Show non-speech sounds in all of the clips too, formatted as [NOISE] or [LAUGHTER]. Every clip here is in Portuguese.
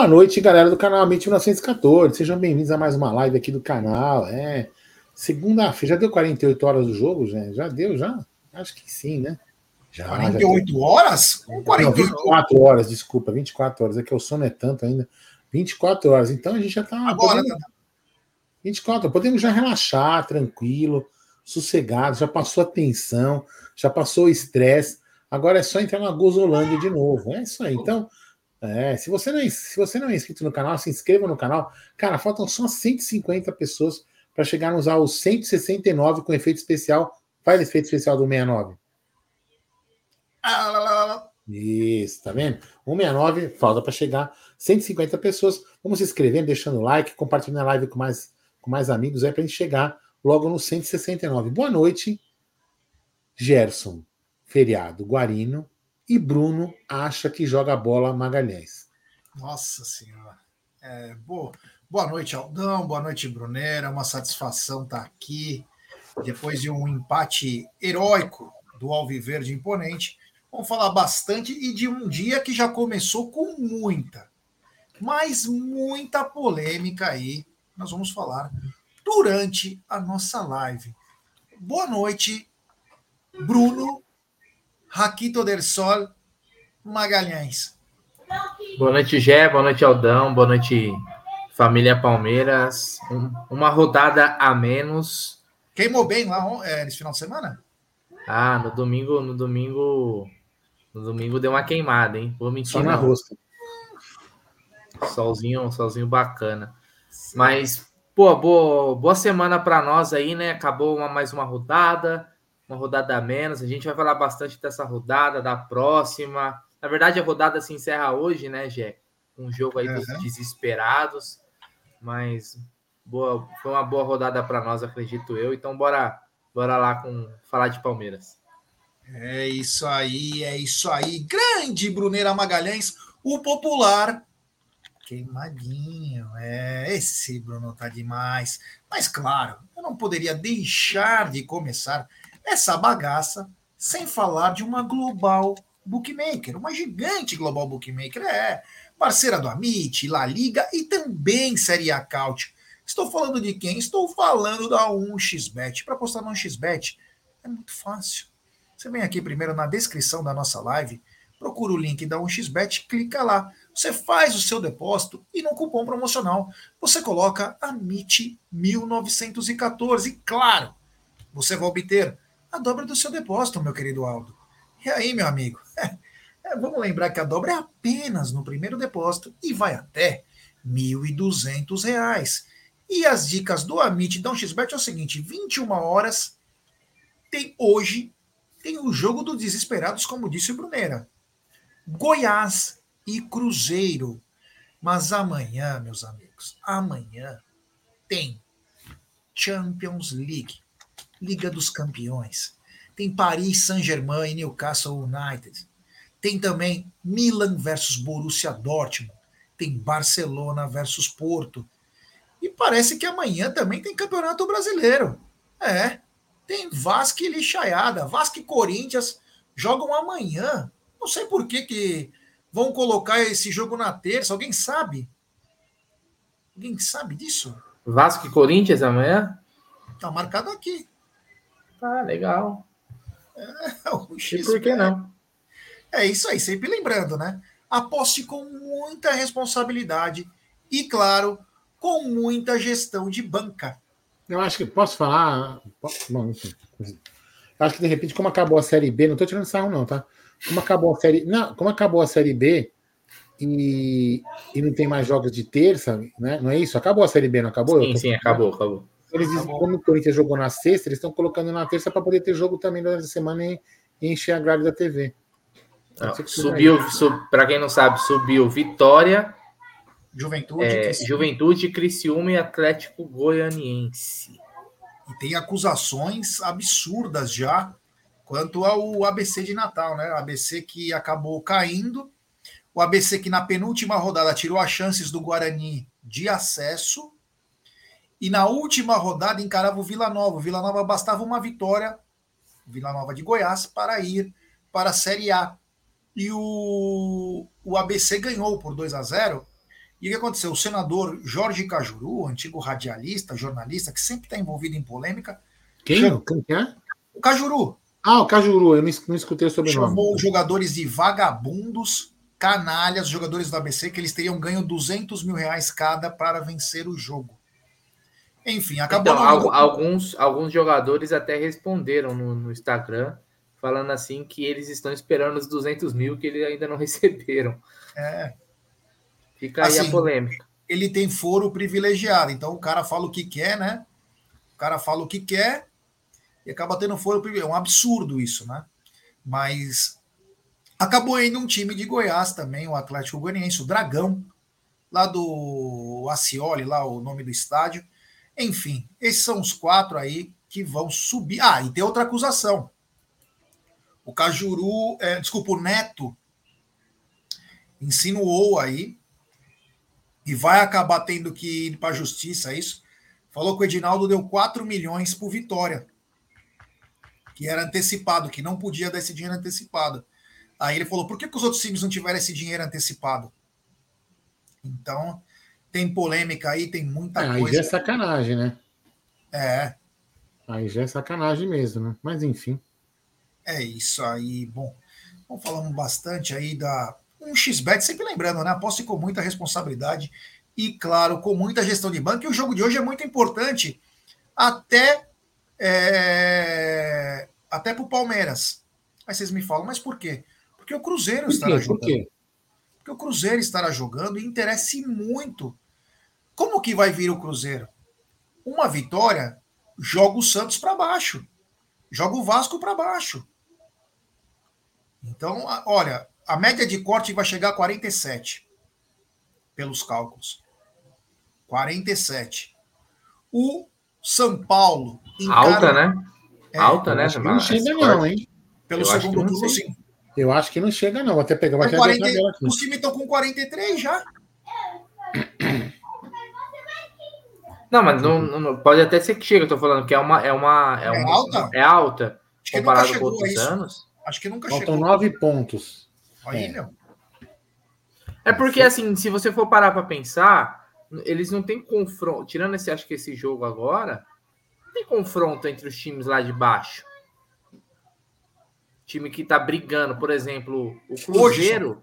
Boa noite, galera do canal Amit 1914. Sejam bem-vindos a mais uma live aqui do canal. É segunda-feira. Já deu 48 horas do jogo, gente? Já deu, já? Acho que sim, né? Já, 48 já horas? Não, 24 horas, desculpa, 24 horas. É que o sono é tanto ainda. 24 horas. Então a gente já tá. Agora, podendo... 24, podemos já relaxar, tranquilo, sossegado. Já passou a tensão, já passou o estresse. Agora é só entrar na Gozolândia de novo. É isso aí. Então. É, se você, não é, se você não é inscrito no canal, se inscreva no canal. Cara, faltam só 150 pessoas para chegarmos aos 169 com efeito especial. Faz efeito especial do 69. Isso, tá vendo? 169, falta para chegar 150 pessoas. Vamos se inscrevendo, deixando like, compartilhando a live com mais, com mais amigos aí para a gente chegar logo no 169. Boa noite, Gerson, feriado, Guarino, e Bruno acha que joga bola Magalhães. Nossa Senhora. É, boa, boa noite, Aldão. Boa noite, Brunera. Uma satisfação estar aqui. Depois de um empate heróico do Alviverde imponente, vamos falar bastante e de um dia que já começou com muita, mas muita polêmica aí. Nós vamos falar durante a nossa live. Boa noite, Bruno Raquito del Sol Magalhães. Boa noite, Gé. Boa noite, Aldão. Boa noite, família Palmeiras. Um, uma rodada a menos. Queimou bem lá é, nesse final de semana? Ah, no domingo, no domingo, no domingo deu uma queimada, hein? Vou mentir. Só na rosca. Solzinho, solzinho bacana. Mas, pô, boa, boa semana para nós aí, né? Acabou uma, mais uma rodada uma rodada a menos. A gente vai falar bastante dessa rodada, da próxima. Na verdade, a rodada se encerra hoje, né, Gé? Um jogo aí dos desesperados. Mas boa, foi uma boa rodada para nós, acredito eu. Então, bora, bora lá com falar de Palmeiras. É isso aí, é isso aí. Grande Bruneira Magalhães, o popular queimadinho. É, esse Bruno tá demais. Mas claro, eu não poderia deixar de começar essa bagaça, sem falar de uma global bookmaker, uma gigante global bookmaker, é parceira do Amit, La Liga e também Série A Couch. Estou falando de quem? Estou falando da 1xBet. Para postar no 1xBet é muito fácil. Você vem aqui primeiro na descrição da nossa live, procura o link da 1xBet, clica lá. Você faz o seu depósito e no cupom promocional você coloca AMIT1914. E claro, você vai obter a dobra do seu depósito, meu querido Aldo. E aí, meu amigo? [LAUGHS] É, vamos lembrar que a dobra é apenas no primeiro depósito e vai até R$ 1.200. E as dicas do Amit da XBet é o seguinte: 21 horas tem hoje tem o jogo dos desesperados, como disse o Brunera. Goiás e Cruzeiro. Mas amanhã, meus amigos, amanhã tem Champions League. Liga dos Campeões. Tem Paris Saint-Germain e Newcastle United. Tem também Milan versus Borussia Dortmund. Tem Barcelona versus Porto. E parece que amanhã também tem Campeonato Brasileiro. É. Tem Vasco e Lixaiada. Vasco e Corinthians jogam amanhã. Não sei por que, que vão colocar esse jogo na terça. Alguém sabe? Alguém sabe disso? Vasco e Corinthians amanhã? Tá marcado aqui. Ah, legal. [LAUGHS] É, X, e por que não? É isso aí, sempre lembrando, né? Aposte com muita responsabilidade e, claro, com muita gestão de banca. Eu acho que posso falar. Bom, acho que de repente, como acabou a série B, não estou tirando sarro, não, tá? Como acabou a série. Não, como acabou a série B e, e não tem mais jogos de terça, né? Não é isso? Acabou a série B, não acabou? Sim, sim, acabou, acabou. Eles dizem que como o Corinthians jogou na sexta, eles estão colocando na terça para poder ter jogo também durante a semana e, e encher a grade da TV. subiu, sub, para quem não sabe, subiu Vitória, Juventude, é, Juventude, Criciúma e Atlético Goianiense. E tem acusações absurdas já quanto ao ABC de Natal, né? O ABC que acabou caindo, o ABC que na penúltima rodada tirou as chances do Guarani de acesso e na última rodada encarava o Vila Nova. O Vila Nova bastava uma vitória, Vila Nova de Goiás, para ir para a Série A. E o, o ABC ganhou por 2 a 0 E o que aconteceu? O senador Jorge Cajuru, antigo radialista, jornalista, que sempre está envolvido em polêmica. Quem? Chamou... Quem é? O Cajuru. Ah, o Cajuru, eu não, escutei sobre Chamou nome. os jogadores de vagabundos, canalhas, jogadores do ABC, que eles teriam ganho 200 mil reais cada para vencer o jogo. Enfim, acabou. Então, alguns, alguns jogadores até responderam no, no, Instagram, falando assim que eles estão esperando os 200 mil que eles ainda não [LAUGHS] receberam. É. Fica aí assim, a polêmica. Ele tem foro privilegiado, então o cara fala o que quer, né? O cara fala o que quer e acaba tendo foro privilegiado. É um absurdo isso, né? Mas acabou indo um time de Goiás também, o Atlético Goianiense, o Dragão, lá do Acioli, lá o nome do estádio. Enfim, esses são os quatro aí que vão subir. Ah, e tem outra acusação. O Cajuru, é, desculpa, o Neto insinuou aí e vai acabar tendo que ir para a justiça, é isso? Falou que o Edinaldo deu 4 milhões por vitória, que era antecipado, que não podia dar esse dinheiro antecipado. Aí ele falou: por que, que os outros times não tiveram esse dinheiro antecipado? Então, tem polêmica aí, tem muita é, coisa. Aí já é sacanagem, né? É. Aí já é sacanagem mesmo, né? Mas enfim. É isso aí. Bom, vamos falando bastante aí da. Um XBET, sempre lembrando, né? Aposte com muita responsabilidade e, claro, com muita gestão de banco. E o jogo de hoje é muito importante, até. É... Até para o Palmeiras. Aí vocês me falam, mas por quê? Porque o Cruzeiro por estará jogando. Por quê? Porque o Cruzeiro estará jogando e interessa muito. Como que vai vir o Cruzeiro? Uma vitória joga o Santos para baixo, joga o Vasco para baixo. Então, olha, a média de corte vai chegar a 47, pelos cálculos. 47. O São Paulo. Encara... Alta, né? É, Alta, né? Não chega, não, hein? Pelo Eu segundo turno, sim. Eu acho que não chega, não. Vou até pegar. Até 40, os times estão com 43 já. Não, mas não, não, pode até ser que chega. Eu tô falando que é uma. É, uma, é, é uma, alta? É alta. Acho comparado com outros anos. Acho que nunca Faltam chegou. nove pontos. Aí, é. meu. É porque, assim, se você for parar para pensar, eles não têm confronto. Tirando esse, acho que esse jogo agora, não tem confronto entre os times lá de baixo time que tá brigando, por exemplo, o Cruzeiro.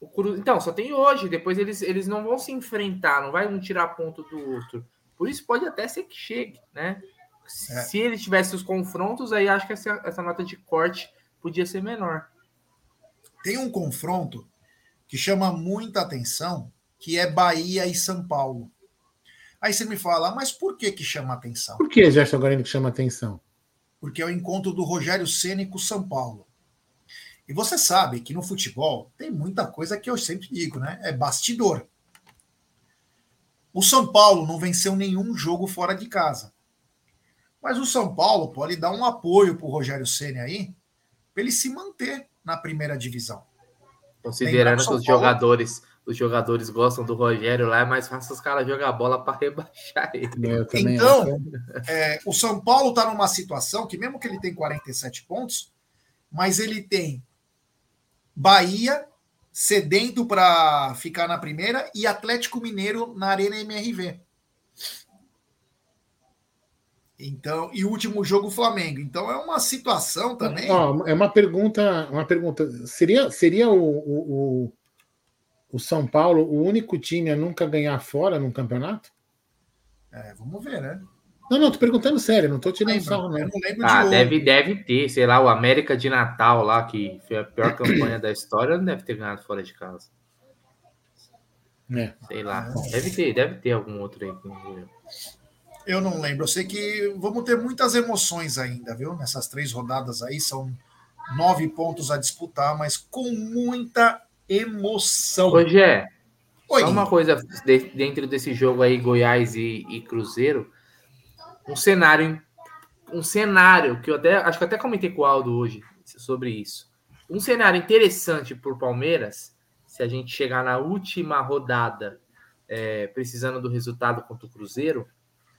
O Cru... Então, só tem hoje. Depois eles, eles não vão se enfrentar, não vai um tirar ponto do outro. Por isso pode até ser que chegue, né? É. Se eles tivessem os confrontos, aí acho que essa, essa nota de corte podia ser menor. Tem um confronto que chama muita atenção, que é Bahia e São Paulo. Aí você me fala, mas por que que chama atenção? Por que, Gerson Guarani, que chama atenção? Porque é o encontro do Rogério Ceni com São Paulo. E você sabe que no futebol tem muita coisa que eu sempre digo, né? É bastidor. O São Paulo não venceu nenhum jogo fora de casa. Mas o São Paulo pode dar um apoio para o Rogério Ceni aí, para ele se manter na primeira divisão. Considerando que os Paulo... jogadores os jogadores gostam do Rogério lá, é mais fácil os caras jogar bola para [LAUGHS] rebaixar ele. Então, é, o São Paulo está numa situação que, mesmo que ele tem 47 pontos, mas ele tem Bahia sedento para ficar na primeira e Atlético Mineiro na Arena MRV. Então, e o último jogo Flamengo. Então é uma situação também. é uma pergunta, uma pergunta. Seria, seria o, o, o São Paulo o único time a nunca ganhar fora num campeonato? É, vamos ver, né? Não, não, tô perguntando sério, não tô tirando sarro, não. não ah, de deve, deve ter, sei lá, o América de Natal lá, que foi a pior campanha da história, não deve ter ganhado fora de casa. É. Sei lá, deve ter, deve ter algum outro aí. Eu não lembro, eu sei que vamos ter muitas emoções ainda, viu? Nessas três rodadas aí, são nove pontos a disputar, mas com muita emoção. Rogé, só uma coisa de, dentro desse jogo aí, Goiás e, e, Cruzeiro, um cenário, um cenário que eu até acho que até comentei com o Aldo hoje sobre isso. Um cenário interessante para o Palmeiras, se a gente chegar na última rodada é, precisando do resultado contra o Cruzeiro,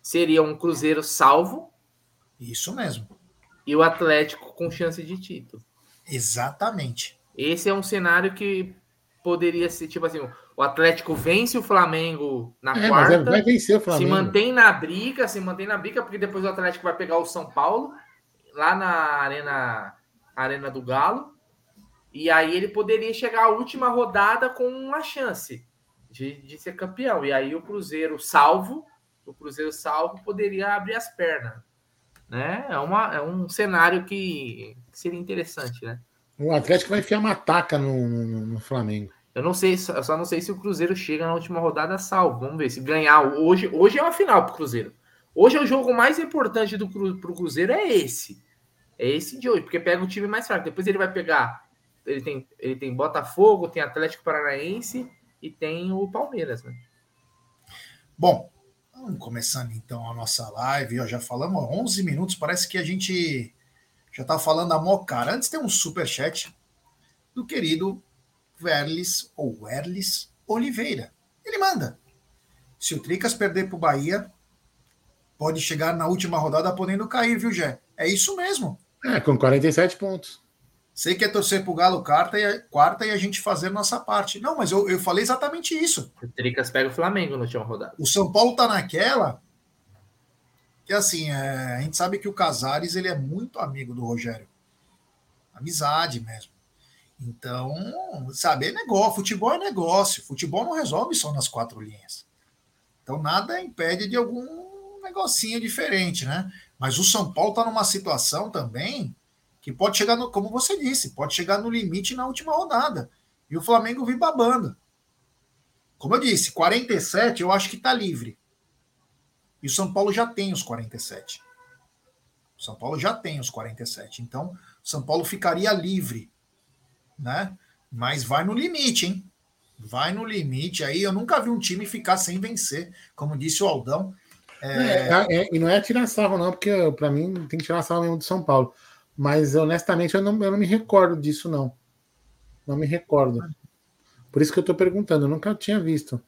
seria um Cruzeiro salvo. Isso mesmo. E o Atlético com chance de título. Exatamente. Esse é um cenário que poderia ser tipo assim: o Atlético vence o Flamengo na é, quarta. Mas vai vencer o Flamengo. Se mantém na briga, se mantém na briga, porque depois o Atlético vai pegar o São Paulo lá na Arena, Arena do Galo. E aí ele poderia chegar à última rodada com uma chance de, de ser campeão. E aí o Cruzeiro salvo, o Cruzeiro salvo poderia abrir as pernas. Né? É, uma, é um cenário que seria interessante, né? O Atlético vai enfiar uma taca no, no, no Flamengo. Eu não sei, eu só não sei se o Cruzeiro chega na última rodada salvo. Vamos ver se ganhar hoje. Hoje é uma final para o Cruzeiro. Hoje é o jogo mais importante do pro Cruzeiro é esse. É esse de hoje, porque pega o time mais fraco. Depois ele vai pegar. Ele tem, ele tem Botafogo, tem Atlético Paranaense e tem o Palmeiras, né? Bom, vamos começando então a nossa live. Ó, já falamos 11 minutos. Parece que a gente já tá falando a mó cara. Antes tem um super chat do querido Verlis ou Werlis Oliveira. Ele manda. Se o Tricas perder para o Bahia, pode chegar na última rodada podendo cair, viu, Gé? É isso mesmo. É, com 47 pontos. Sei que é torcer pro Galo quarta e, a, quarta e a gente fazer nossa parte. Não, mas eu, eu falei exatamente isso. O Tricas pega o Flamengo no última rodada. O São Paulo tá naquela que assim, é, a gente sabe que o Casares ele é muito amigo do Rogério. Amizade mesmo. Então, sabe, é negócio, futebol é negócio. Futebol não resolve só nas quatro linhas. Então, nada impede de algum negocinho diferente, né? Mas o São Paulo está numa situação também que pode chegar, no, como você disse, pode chegar no limite na última rodada. E o Flamengo vir babando. Como eu disse, 47 eu acho que está livre. E o São Paulo já tem os 47. O São Paulo já tem os 47. Então, São Paulo ficaria livre né? Mas vai no limite, hein? Vai no limite. Aí eu nunca vi um time ficar sem vencer, como disse o Aldão. É... É, é, e não é tirar sarro, não, porque para mim tem que tirar sarro mesmo do São Paulo. Mas honestamente eu não, eu não me recordo disso, não. Não me recordo. Por isso que eu estou perguntando, eu nunca tinha visto.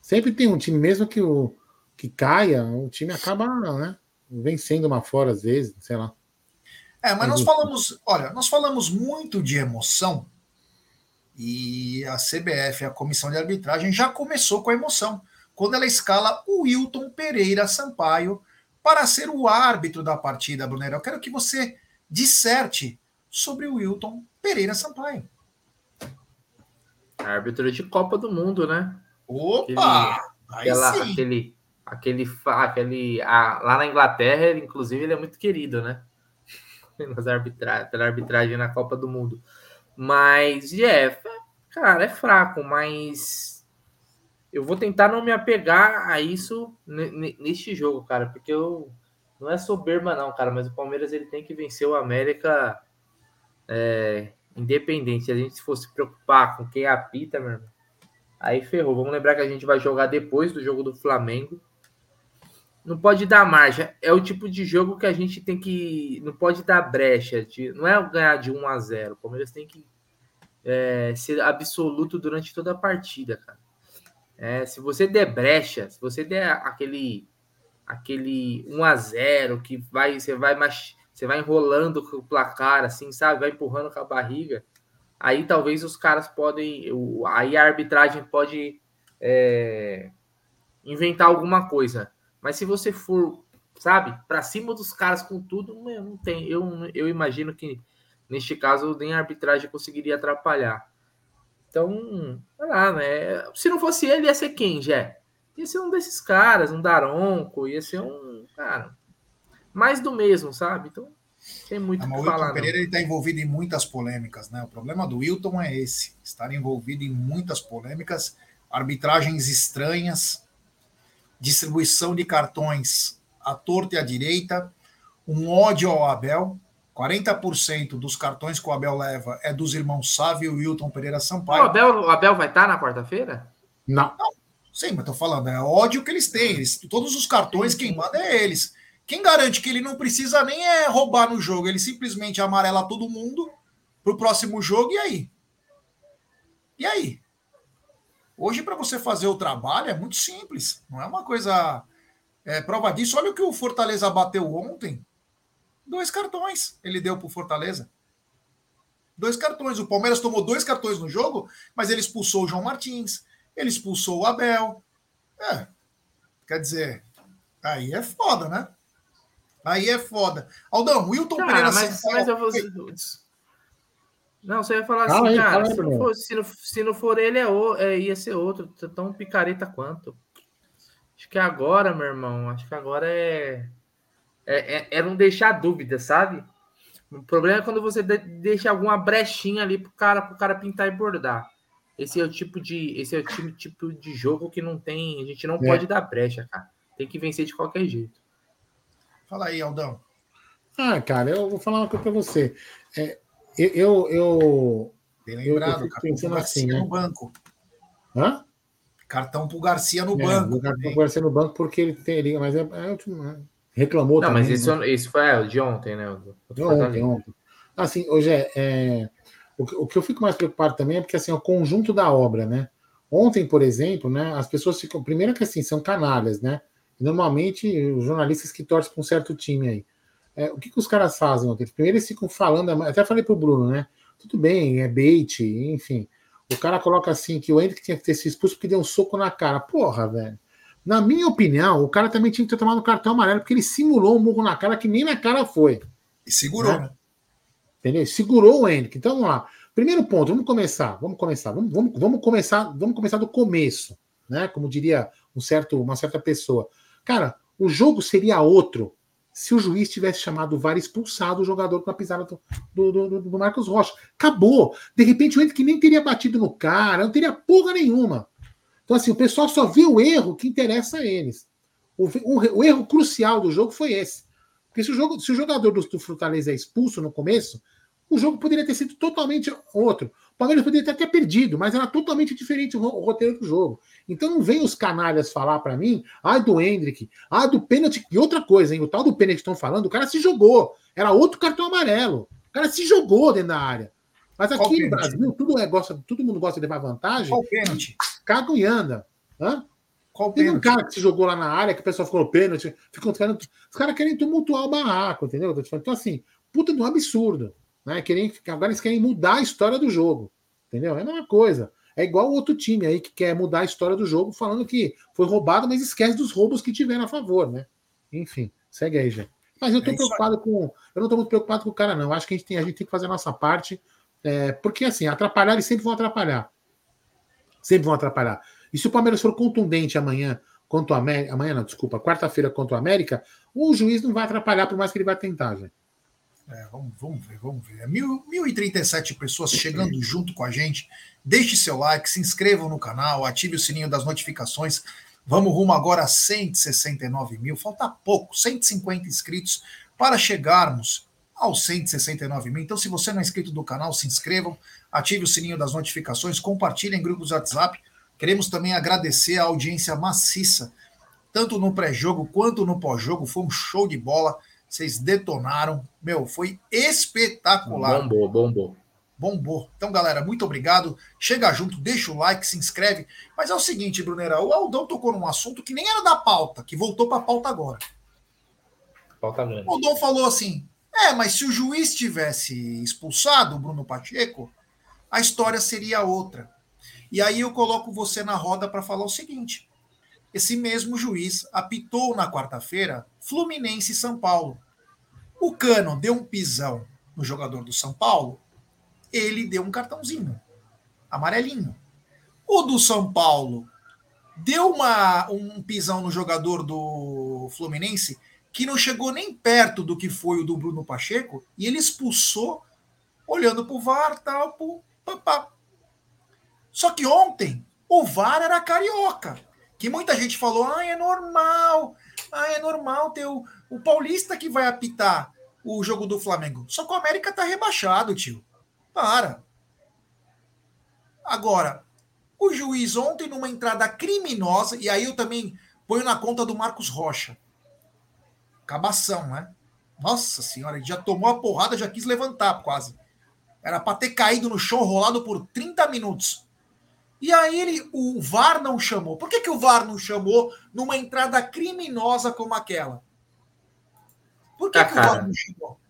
Sempre tem um time, mesmo que o que caia, o time acaba né, vencendo uma fora às vezes, sei lá. É, mas nós falamos, olha, nós falamos muito de emoção e a CBF, a comissão de arbitragem, já começou com a emoção, quando ela escala o Wilton Pereira Sampaio para ser o árbitro da partida, Brunero. Eu quero que você disserte sobre o Wilton Pereira Sampaio. Árbitro de Copa do Mundo, né? Opa! Aquele, aquela, aquele, aquele, aquele, a, lá na Inglaterra, inclusive, ele é muito querido, né? [LAUGHS] nas arbitra pela arbitragem na Copa do Mundo. Mas, é, cara, é fraco, mas eu vou tentar não me apegar a isso neste jogo, cara, porque eu não é soberba não, cara, mas o Palmeiras ele tem que vencer o América é, independente. Se a gente fosse preocupar com quem apita, meu irmão, aí ferrou. Vamos lembrar que a gente vai jogar depois do jogo do Flamengo não pode dar margem. É o tipo de jogo que a gente tem que. Não pode dar brecha. De, não é ganhar de 1 a 0. O Palmeiras tem que é, ser absoluto durante toda a partida, cara. É, se você der brecha, se você der aquele aquele 1 a 0 que vai você vai mais você vai enrolando o placar assim, sabe? Vai empurrando com a barriga. Aí talvez os caras podem, aí a arbitragem pode é, inventar alguma coisa. Mas se você for, sabe, para cima dos caras com tudo, não tem. Eu, eu imagino que neste caso nem a arbitragem conseguiria atrapalhar. Então, sei lá, né? Se não fosse ele, ia ser quem, Jé? Ia ser um desses caras, um Daronco, ia ser um, cara, mais do mesmo, sabe? Então, tem muito o que falar. O Pereira está envolvido em muitas polêmicas, né? O problema do Wilton é esse, estar envolvido em muitas polêmicas, arbitragens estranhas, distribuição de cartões à torta e à direita, um ódio ao Abel. 40% dos cartões que o Abel leva é dos irmãos Sávio e Wilton Pereira Sampaio. O Abel, o Abel vai estar na quarta-feira? Não. Não. Sim, mas estou falando, é ódio que eles têm. Eles, todos os cartões, quem manda é eles. Quem garante que ele não precisa nem é roubar no jogo, ele simplesmente amarela todo mundo pro próximo jogo e aí? E aí? Hoje, para você fazer o trabalho, é muito simples. Não é uma coisa. É, prova disso, olha o que o Fortaleza bateu ontem. Dois cartões ele deu para o Fortaleza. Dois cartões. O Palmeiras tomou dois cartões no jogo, mas ele expulsou o João Martins, ele expulsou o Abel. É. Quer dizer, aí é foda, né? Aí é foda. Aldão, Wilton Cara, Pereira mas, mas eu vou. Não, você ia falar Fala assim, aí, cara, fala aí, se não, for, se, não, se não for ele, é, o, é, ia ser outro, tão picareta quanto. Acho que agora, meu irmão, acho que agora é. É, é, é não deixar dúvida, sabe? O problema é quando você de- deixa alguma brechinha ali pro cara, pro cara pintar e bordar. Esse é o tipo de, esse é o tipo, tipo de jogo que não tem, a gente não É. pode dar brecha, cara. Tem que vencer de qualquer jeito. Fala aí, Aldão. Ah, cara, eu vou falar uma coisa pra você. É, eu, eu, eu- Bem eu lembrado, fico cartão pensando Garcia assim, né? no banco. Hã? Cartão pro Garcia no É, banco. o cara também. vai ser no banco porque ele teria, mas é, é último, né? reclamou Não, também. mas esse, né? esse foi é, o de ontem, né? O o De ontem, ontem. Assim, hoje é, é, o, que- o que eu fico mais preocupado também é porque assim, é o conjunto da obra, né? Ontem, por exemplo, né, as pessoas ficam. Primeiro que assim, são canalhas, né? Normalmente, os jornalistas que torcem para um certo time aí. É, o que, que os caras fazem? Primeiro eles ficam falando, até falei pro Bruno, né? Tudo bem, é bait, enfim. O cara coloca assim que o Hendrick tinha que ter se expulso porque deu um soco na cara. Porra, velho. Na minha opinião, o cara também tinha que ter tomado um cartão amarelo porque ele simulou um murro na cara que nem na cara foi. E segurou, né? Entendeu? Segurou o Henrique. Então vamos lá. Primeiro ponto, vamos começar. Vamos começar. Vamos, vamos, vamos começar. Vamos começar do começo, né? Como diria um certo, uma certa pessoa. Cara, o jogo seria outro se o juiz tivesse chamado o VAR expulsado o jogador com a pisada do, do, do- do Marcos Rocha. Acabou. De repente o Henrique nem teria batido no cara, não teria porra nenhuma. Então, assim, o pessoal só vê o erro que interessa a eles. O, o- o erro crucial do jogo foi esse. Porque se o, jogo, se o jogador do, do Fortaleza é expulso no começo, o jogo poderia ter sido totalmente outro. O Palmeiras poderia ter até perdido, mas era totalmente diferente o, ro- o roteiro do jogo. Então não vem os canalhas falar pra mim, ai do Hendrick, ai do pênalti. E outra coisa, hein, o tal do pênalti que estão falando, o cara se jogou. Era outro cartão amarelo. O cara se jogou dentro da área. Mas Qual aqui no pênalti? Brasil, tudo é, gosta, todo mundo gosta de levar vantagem, Qual pênalti? caga e anda. Hã? Qual Teve um pênalti? cara que se jogou lá na área, que o pessoal falou pênalti, querendo, os caras querem tumultuar o barraco, entendeu? Então, assim, puta de um absurdo. Né? Querem, agora eles querem mudar a história do jogo. Entendeu? É a mesma coisa. É igual o outro time aí que quer mudar a história do jogo, falando que foi roubado, mas esquece dos roubos que tiveram a favor, né? Enfim, segue aí, gente. Mas eu tô É preocupado com. Eu não tô muito preocupado com o cara, não. Acho que a gente tem, a gente tem que fazer a nossa parte. é, porque, assim, atrapalhar, eles sempre vão atrapalhar. Sempre vão atrapalhar. E se o Palmeiras for contundente amanhã contra o América, amanhã não, desculpa, quarta-feira contra o América, o juiz não vai atrapalhar, por mais que ele vai tentar, gente. É, vamos, vamos ver, vamos ver. É Mil, 1.037 pessoas chegando junto com a gente. Deixe seu like, se inscrevam no canal, ative o sininho das notificações. Vamos rumo agora a 169 mil. Falta pouco, 150 inscritos para chegarmos aos 169 mil. Então, se você não é inscrito do canal, se inscrevam, ative o sininho das notificações, compartilhem em grupos do WhatsApp. Queremos também agradecer a audiência maciça, tanto no pré-jogo quanto no pós-jogo. Foi um show de bola. Vocês detonaram. Meu, foi espetacular. Bombou, bombou. Bombou. Então, galera, muito obrigado. Chega junto, deixa o like, se inscreve. Mas é o seguinte, Brunera, o Aldão tocou num assunto que nem era da pauta, que voltou para a pauta agora. Falta grande. O Aldão falou assim: é, mas se o juiz tivesse expulsado o Bruno Pacheco, a história seria outra. E aí eu coloco você na roda para falar o seguinte: esse mesmo juiz apitou na quarta-feira Fluminense e São Paulo. O Cano deu um pisão no jogador do São Paulo, ele deu um cartãozinho, amarelinho. O do São Paulo deu uma, um pisão no jogador do Fluminense que não chegou nem perto do que foi o do Bruno Pacheco e ele expulsou olhando para o VAR, tal, pô, pá, pá. Só que ontem o VAR era carioca, que muita gente falou, ah, é normal, ah, é normal ter o, o paulista que vai apitar o jogo do Flamengo. Só que o América tá rebaixado, tio. Para. Agora, o juiz ontem numa entrada criminosa, e aí eu também ponho na conta do Marcos Rocha. Cabação, né? Nossa senhora, ele já tomou a porrada, já quis levantar quase. Era para ter caído no chão rolado por 30 minutos. E aí ele, o VAR não chamou. Por que, que o VAR não chamou numa entrada criminosa como aquela? Por que, Ah, que o VAR não chamou?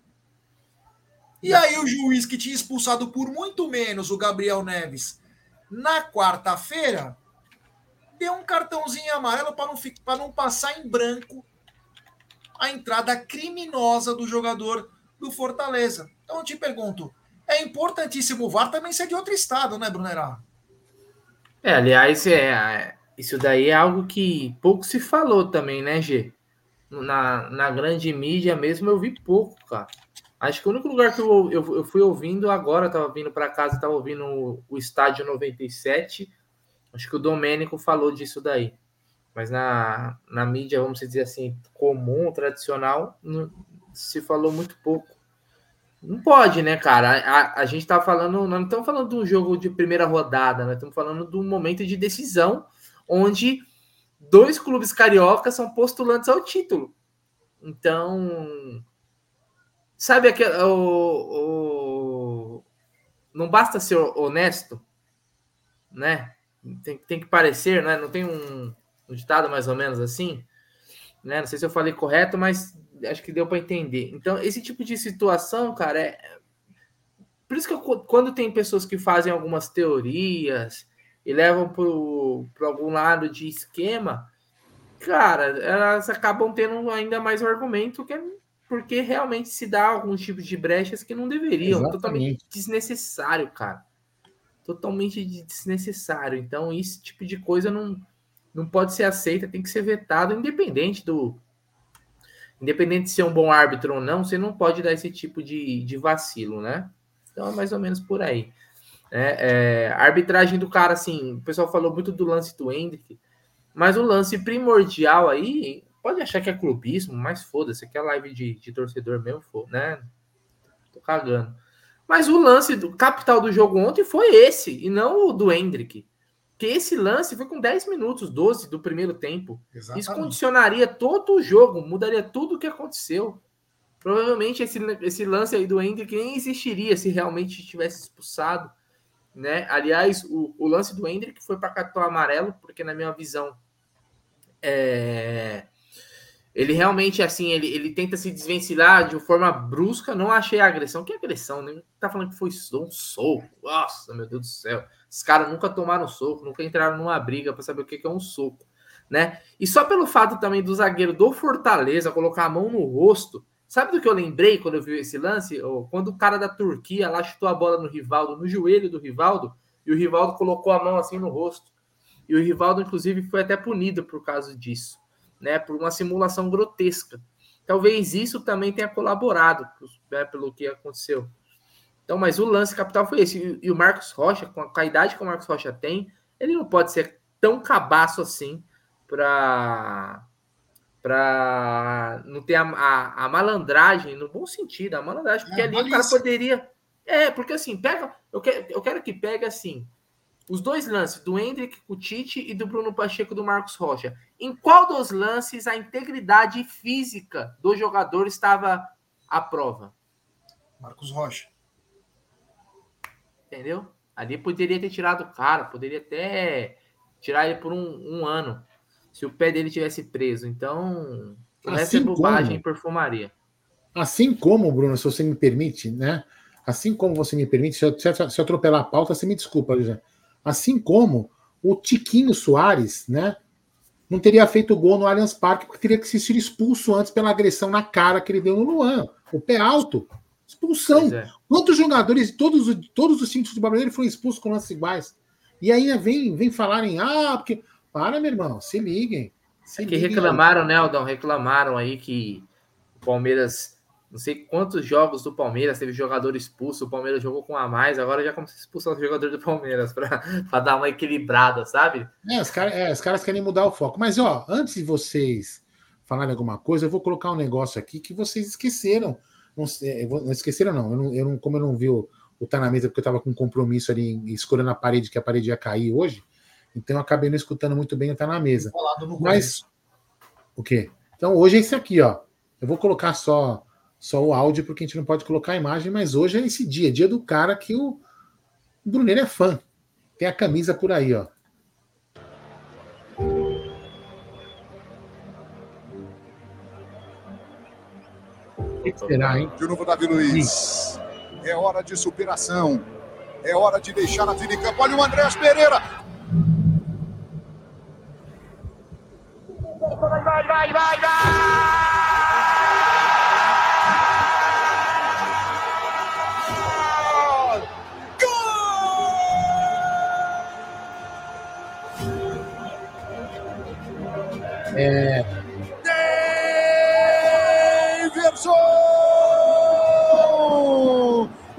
E aí o juiz que tinha expulsado por muito menos o Gabriel Neves na quarta-feira deu um cartãozinho amarelo para não, não passar em branco a entrada criminosa do jogador do Fortaleza. Então eu te pergunto, é importantíssimo o VAR também ser de outro estado, né, Brunerá? É, aliás, é, isso daí é algo que pouco se falou também, né, G? Na, na grande mídia mesmo eu vi pouco, cara. Acho que o único lugar que eu, eu, eu fui ouvindo agora, tava vindo para casa, tava ouvindo o, o Estádio 97. Acho que o Domênico falou disso daí. Mas na, na mídia, vamos dizer assim, comum, tradicional, não, se falou muito pouco. Não pode, né, cara? A, a gente tá falando, não estamos falando de um jogo de primeira rodada, né? Estamos falando de um momento de decisão onde dois clubes cariocas são postulantes ao título. Então, sabe aquele. O, o, não basta ser honesto, né? Tem, tem que parecer, né? Não tem um, um ditado mais ou menos assim, né? Não sei se eu falei correto, mas acho que deu para entender. Então, esse tipo de situação, cara, é. Por isso que eu, quando tem pessoas que fazem algumas teorias e levam para algum lado de esquema, cara, elas acabam tendo ainda mais o argumento que é porque realmente se dá alguns tipos de brechas que não deveriam. Exatamente. Totalmente desnecessário, cara. Totalmente desnecessário. Então, esse tipo de coisa não, não pode ser aceita, tem que ser vetado, independente do, independente de ser um bom árbitro ou não, você não pode dar esse tipo de, de vacilo, né? Então é mais ou menos por aí. É, é, a arbitragem do cara, assim, o pessoal falou muito do lance do Hendrick, mas o lance primordial aí, pode achar que é clubismo, mas foda-se, que é live de, de torcedor mesmo, for, né? Tô cagando. Mas o lance do capital do jogo ontem foi esse, e não o do Hendrick que esse lance foi com 10 minutos, 12 do primeiro tempo. Exatamente. Isso condicionaria todo o jogo, mudaria tudo o que aconteceu. Provavelmente esse, esse lance aí do Hendrick nem existiria se realmente tivesse expulsado. Né? Aliás, o, o lance do Hendrick foi para cartão amarelo, porque na minha visão é, ele realmente, assim, ele, ele tenta se desvencilhar de forma brusca. Não achei a agressão. Que agressão, né? Tá falando que foi um soco. Nossa, meu Deus do céu. Os caras nunca tomaram soco, nunca entraram numa briga para saber o que é um soco, né? E só pelo fato também do zagueiro do Fortaleza colocar a mão no rosto. Sabe do que eu lembrei quando eu vi esse lance? Quando o cara da Turquia lá chutou a bola no Rivaldo, no joelho do Rivaldo, e o Rivaldo colocou a mão assim no rosto. E o Rivaldo, inclusive, foi até punido por causa disso né, por uma simulação grotesca. Talvez isso também tenha colaborado né, pelo que aconteceu. Então, mas o lance capital foi esse. E o Marcos Rocha, com a, idade que o Marcos Rocha tem, ele não pode ser tão cabaço assim para para não ter a, a, a, malandragem, no bom sentido, a malandragem, porque é, ali o cara poderia. É, porque assim, pega. Eu quero, eu quero que pegue assim os dois lances do Hendrick com o Tite e do Bruno Pacheco do Marcos Rocha. Em qual dos lances a integridade física do jogador estava à prova? Marcos Rocha. Entendeu? Ali poderia ter tirado o cara, poderia até tirar ele por um, um ano, se o pé dele tivesse preso. Então, assim é bobagem como, perfumaria. Assim como, Bruno, se você me permite, né? Assim como você me permite, se eu, se eu atropelar a pauta, você me desculpa, já. Assim como o Tiquinho Soares, né? Não teria feito gol no Allianz Parque porque teria que ser expulso antes pela agressão na cara que ele deu no Luan. O pé alto. Expulsão. É. Quantos jogadores, todos, todos os cintos de brasileiro foram expulsos com lances iguais? E aí vem, vem falarem, ah, porque. Para, meu irmão, se liguem. Se é que liguem reclamaram, aí. né, Aldão? Reclamaram aí que o Palmeiras não sei quantos jogos do Palmeiras teve jogador expulso, o Palmeiras jogou com a mais, agora já começa a expulsar os jogadores do Palmeiras para [LAUGHS] dar uma equilibrada, sabe? É os, cara, é, os caras querem mudar o foco. Mas, ó, antes de vocês falarem alguma coisa, eu vou colocar um negócio aqui que vocês esqueceram. Não, não esqueceram, não. Eu não, eu não como eu não vi o, o Tá na Mesa, porque eu estava com um compromisso ali escolhendo a parede, que a parede ia cair hoje, então eu acabei não escutando muito bem o Tá na Mesa. Mas, o quê? Então, hoje é esse aqui, ó. Eu vou colocar só só o áudio, porque a gente não pode colocar a imagem, mas hoje é esse dia, dia do cara que o Bruneiro é fã. Tem a camisa por aí, ó. O que será, hein? De novo, Davi Luiz. É hora de superação. É hora de deixar a vida em campo. Olha o Andréas Pereira. Vai, vai, vai, vai, vai! É... Davidson!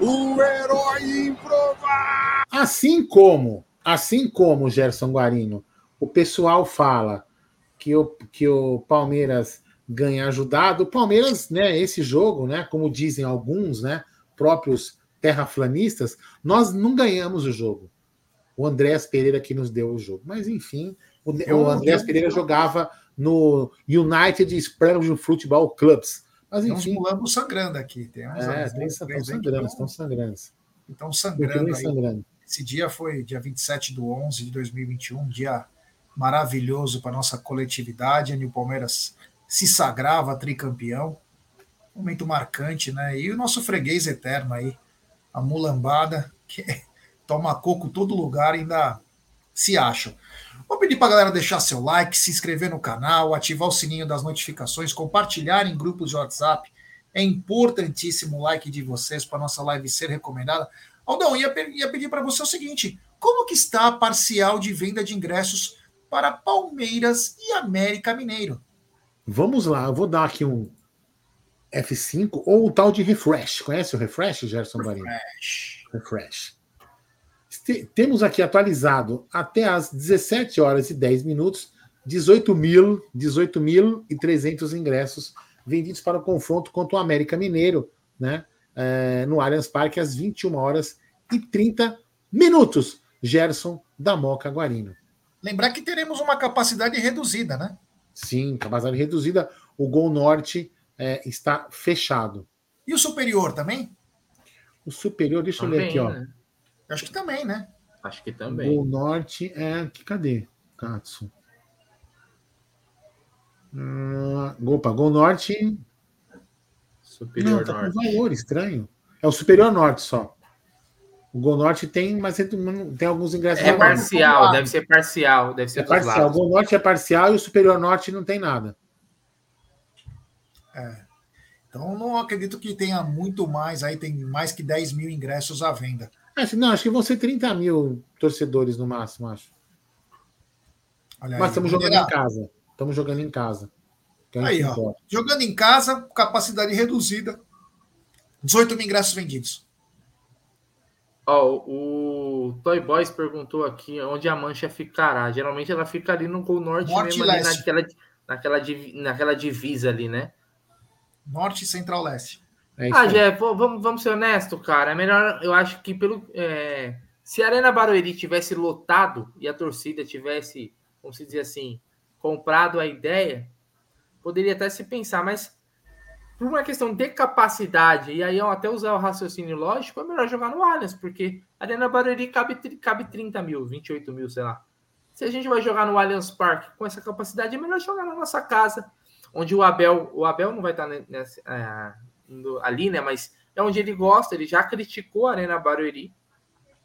O herói improvável! Assim como, assim como, Gerson Guarino, o pessoal fala que o, que o Palmeiras ganha ajudado, o Palmeiras, né, esse jogo, né, como dizem alguns, né, próprios terraflanistas, nós não ganhamos o jogo. O Andrés Pereira que nos deu o jogo. Mas, enfim, o, o Andrés Pereira jogava no United Springfield Football Clubs. Mas enfim. Uns mulambos sangrando aqui. Tem uns é, tem, estão sangrando, estão sangrando. Então sangrando, sangrando. Esse dia foi dia 27 de 11 de 2021, um dia maravilhoso para nossa coletividade, o Palmeiras se sagrava tricampeão. Momento marcante, né? E o nosso freguês eterno aí, a mulambada, que toma coco todo lugar ainda se acham. Vou pedir para a galera deixar seu like, se inscrever no canal, ativar o sininho das notificações, compartilhar em grupos de WhatsApp. É importantíssimo o like de vocês para nossa live ser recomendada. Aldão, ia, ia pedir para você o seguinte: como que está a parcial de venda de ingressos para Palmeiras e América Mineiro? Vamos lá, eu vou dar aqui um F5 ou o tal de refresh. Conhece o refresh, Gerson Marinho? Refresh. Refresh temos aqui atualizado até às 17 horas e 10 minutos 18 mil, 18.300 ingressos vendidos para o confronto contra o América Mineiro, né? É, no Allianz Parque às 21 horas e 30 minutos. Gerson da Moca Guarino. Lembrar que teremos uma capacidade reduzida, né? Sim, capacidade reduzida. O Gol Norte é, está fechado. E o superior também? O superior, deixa também, eu ler aqui, ó. Né? Acho que também, né? Acho que também. O norte é. Cadê? Katsu. Uh, opa, Gol Norte. Superior Não, tá Norte. com valor estranho. É o Superior Norte só. O Gol Norte tem, mas tem alguns ingressos. É parcial, deve ser parcial. Deve ser é parcial. Lados. O Gol Norte é parcial e o Superior Norte não tem nada. É. Então não acredito que tenha muito mais. Aí tem mais que 10 mil ingressos à venda. não, acho que vão ser 30 mil torcedores no máximo, acho. Olha Mas estamos jogando em casa. Estamos jogando em casa. É aí, ó. Jogando em casa, capacidade reduzida. 18 mil ingressos vendidos. Ó, oh, o Toy Boys perguntou aqui onde a mancha ficará. Geralmente ela fica ali no Gol Norte, Norte mesmo, ali naquela, naquela, naquela divisa ali, né? Norte e Central Leste. É ah, Jeff, vamos, vamos ser honestos, cara. É melhor, eu acho que pelo. É, se a Arena Barueri tivesse lotado e a torcida tivesse, vamos dizer assim, comprado a ideia, poderia até se pensar, mas por uma questão de capacidade, e aí eu até usar o raciocínio lógico, é melhor jogar no Allianz, porque a Arena Barueri cabe, cabe 30 mil, 28 mil, sei lá. Se a gente vai jogar no Allianz Parque com essa capacidade, é melhor jogar na nossa casa, onde o Abel, o Abel não vai estar nessa, é, ali, né? Mas é onde ele gosta, ele já criticou a Arena Barueri,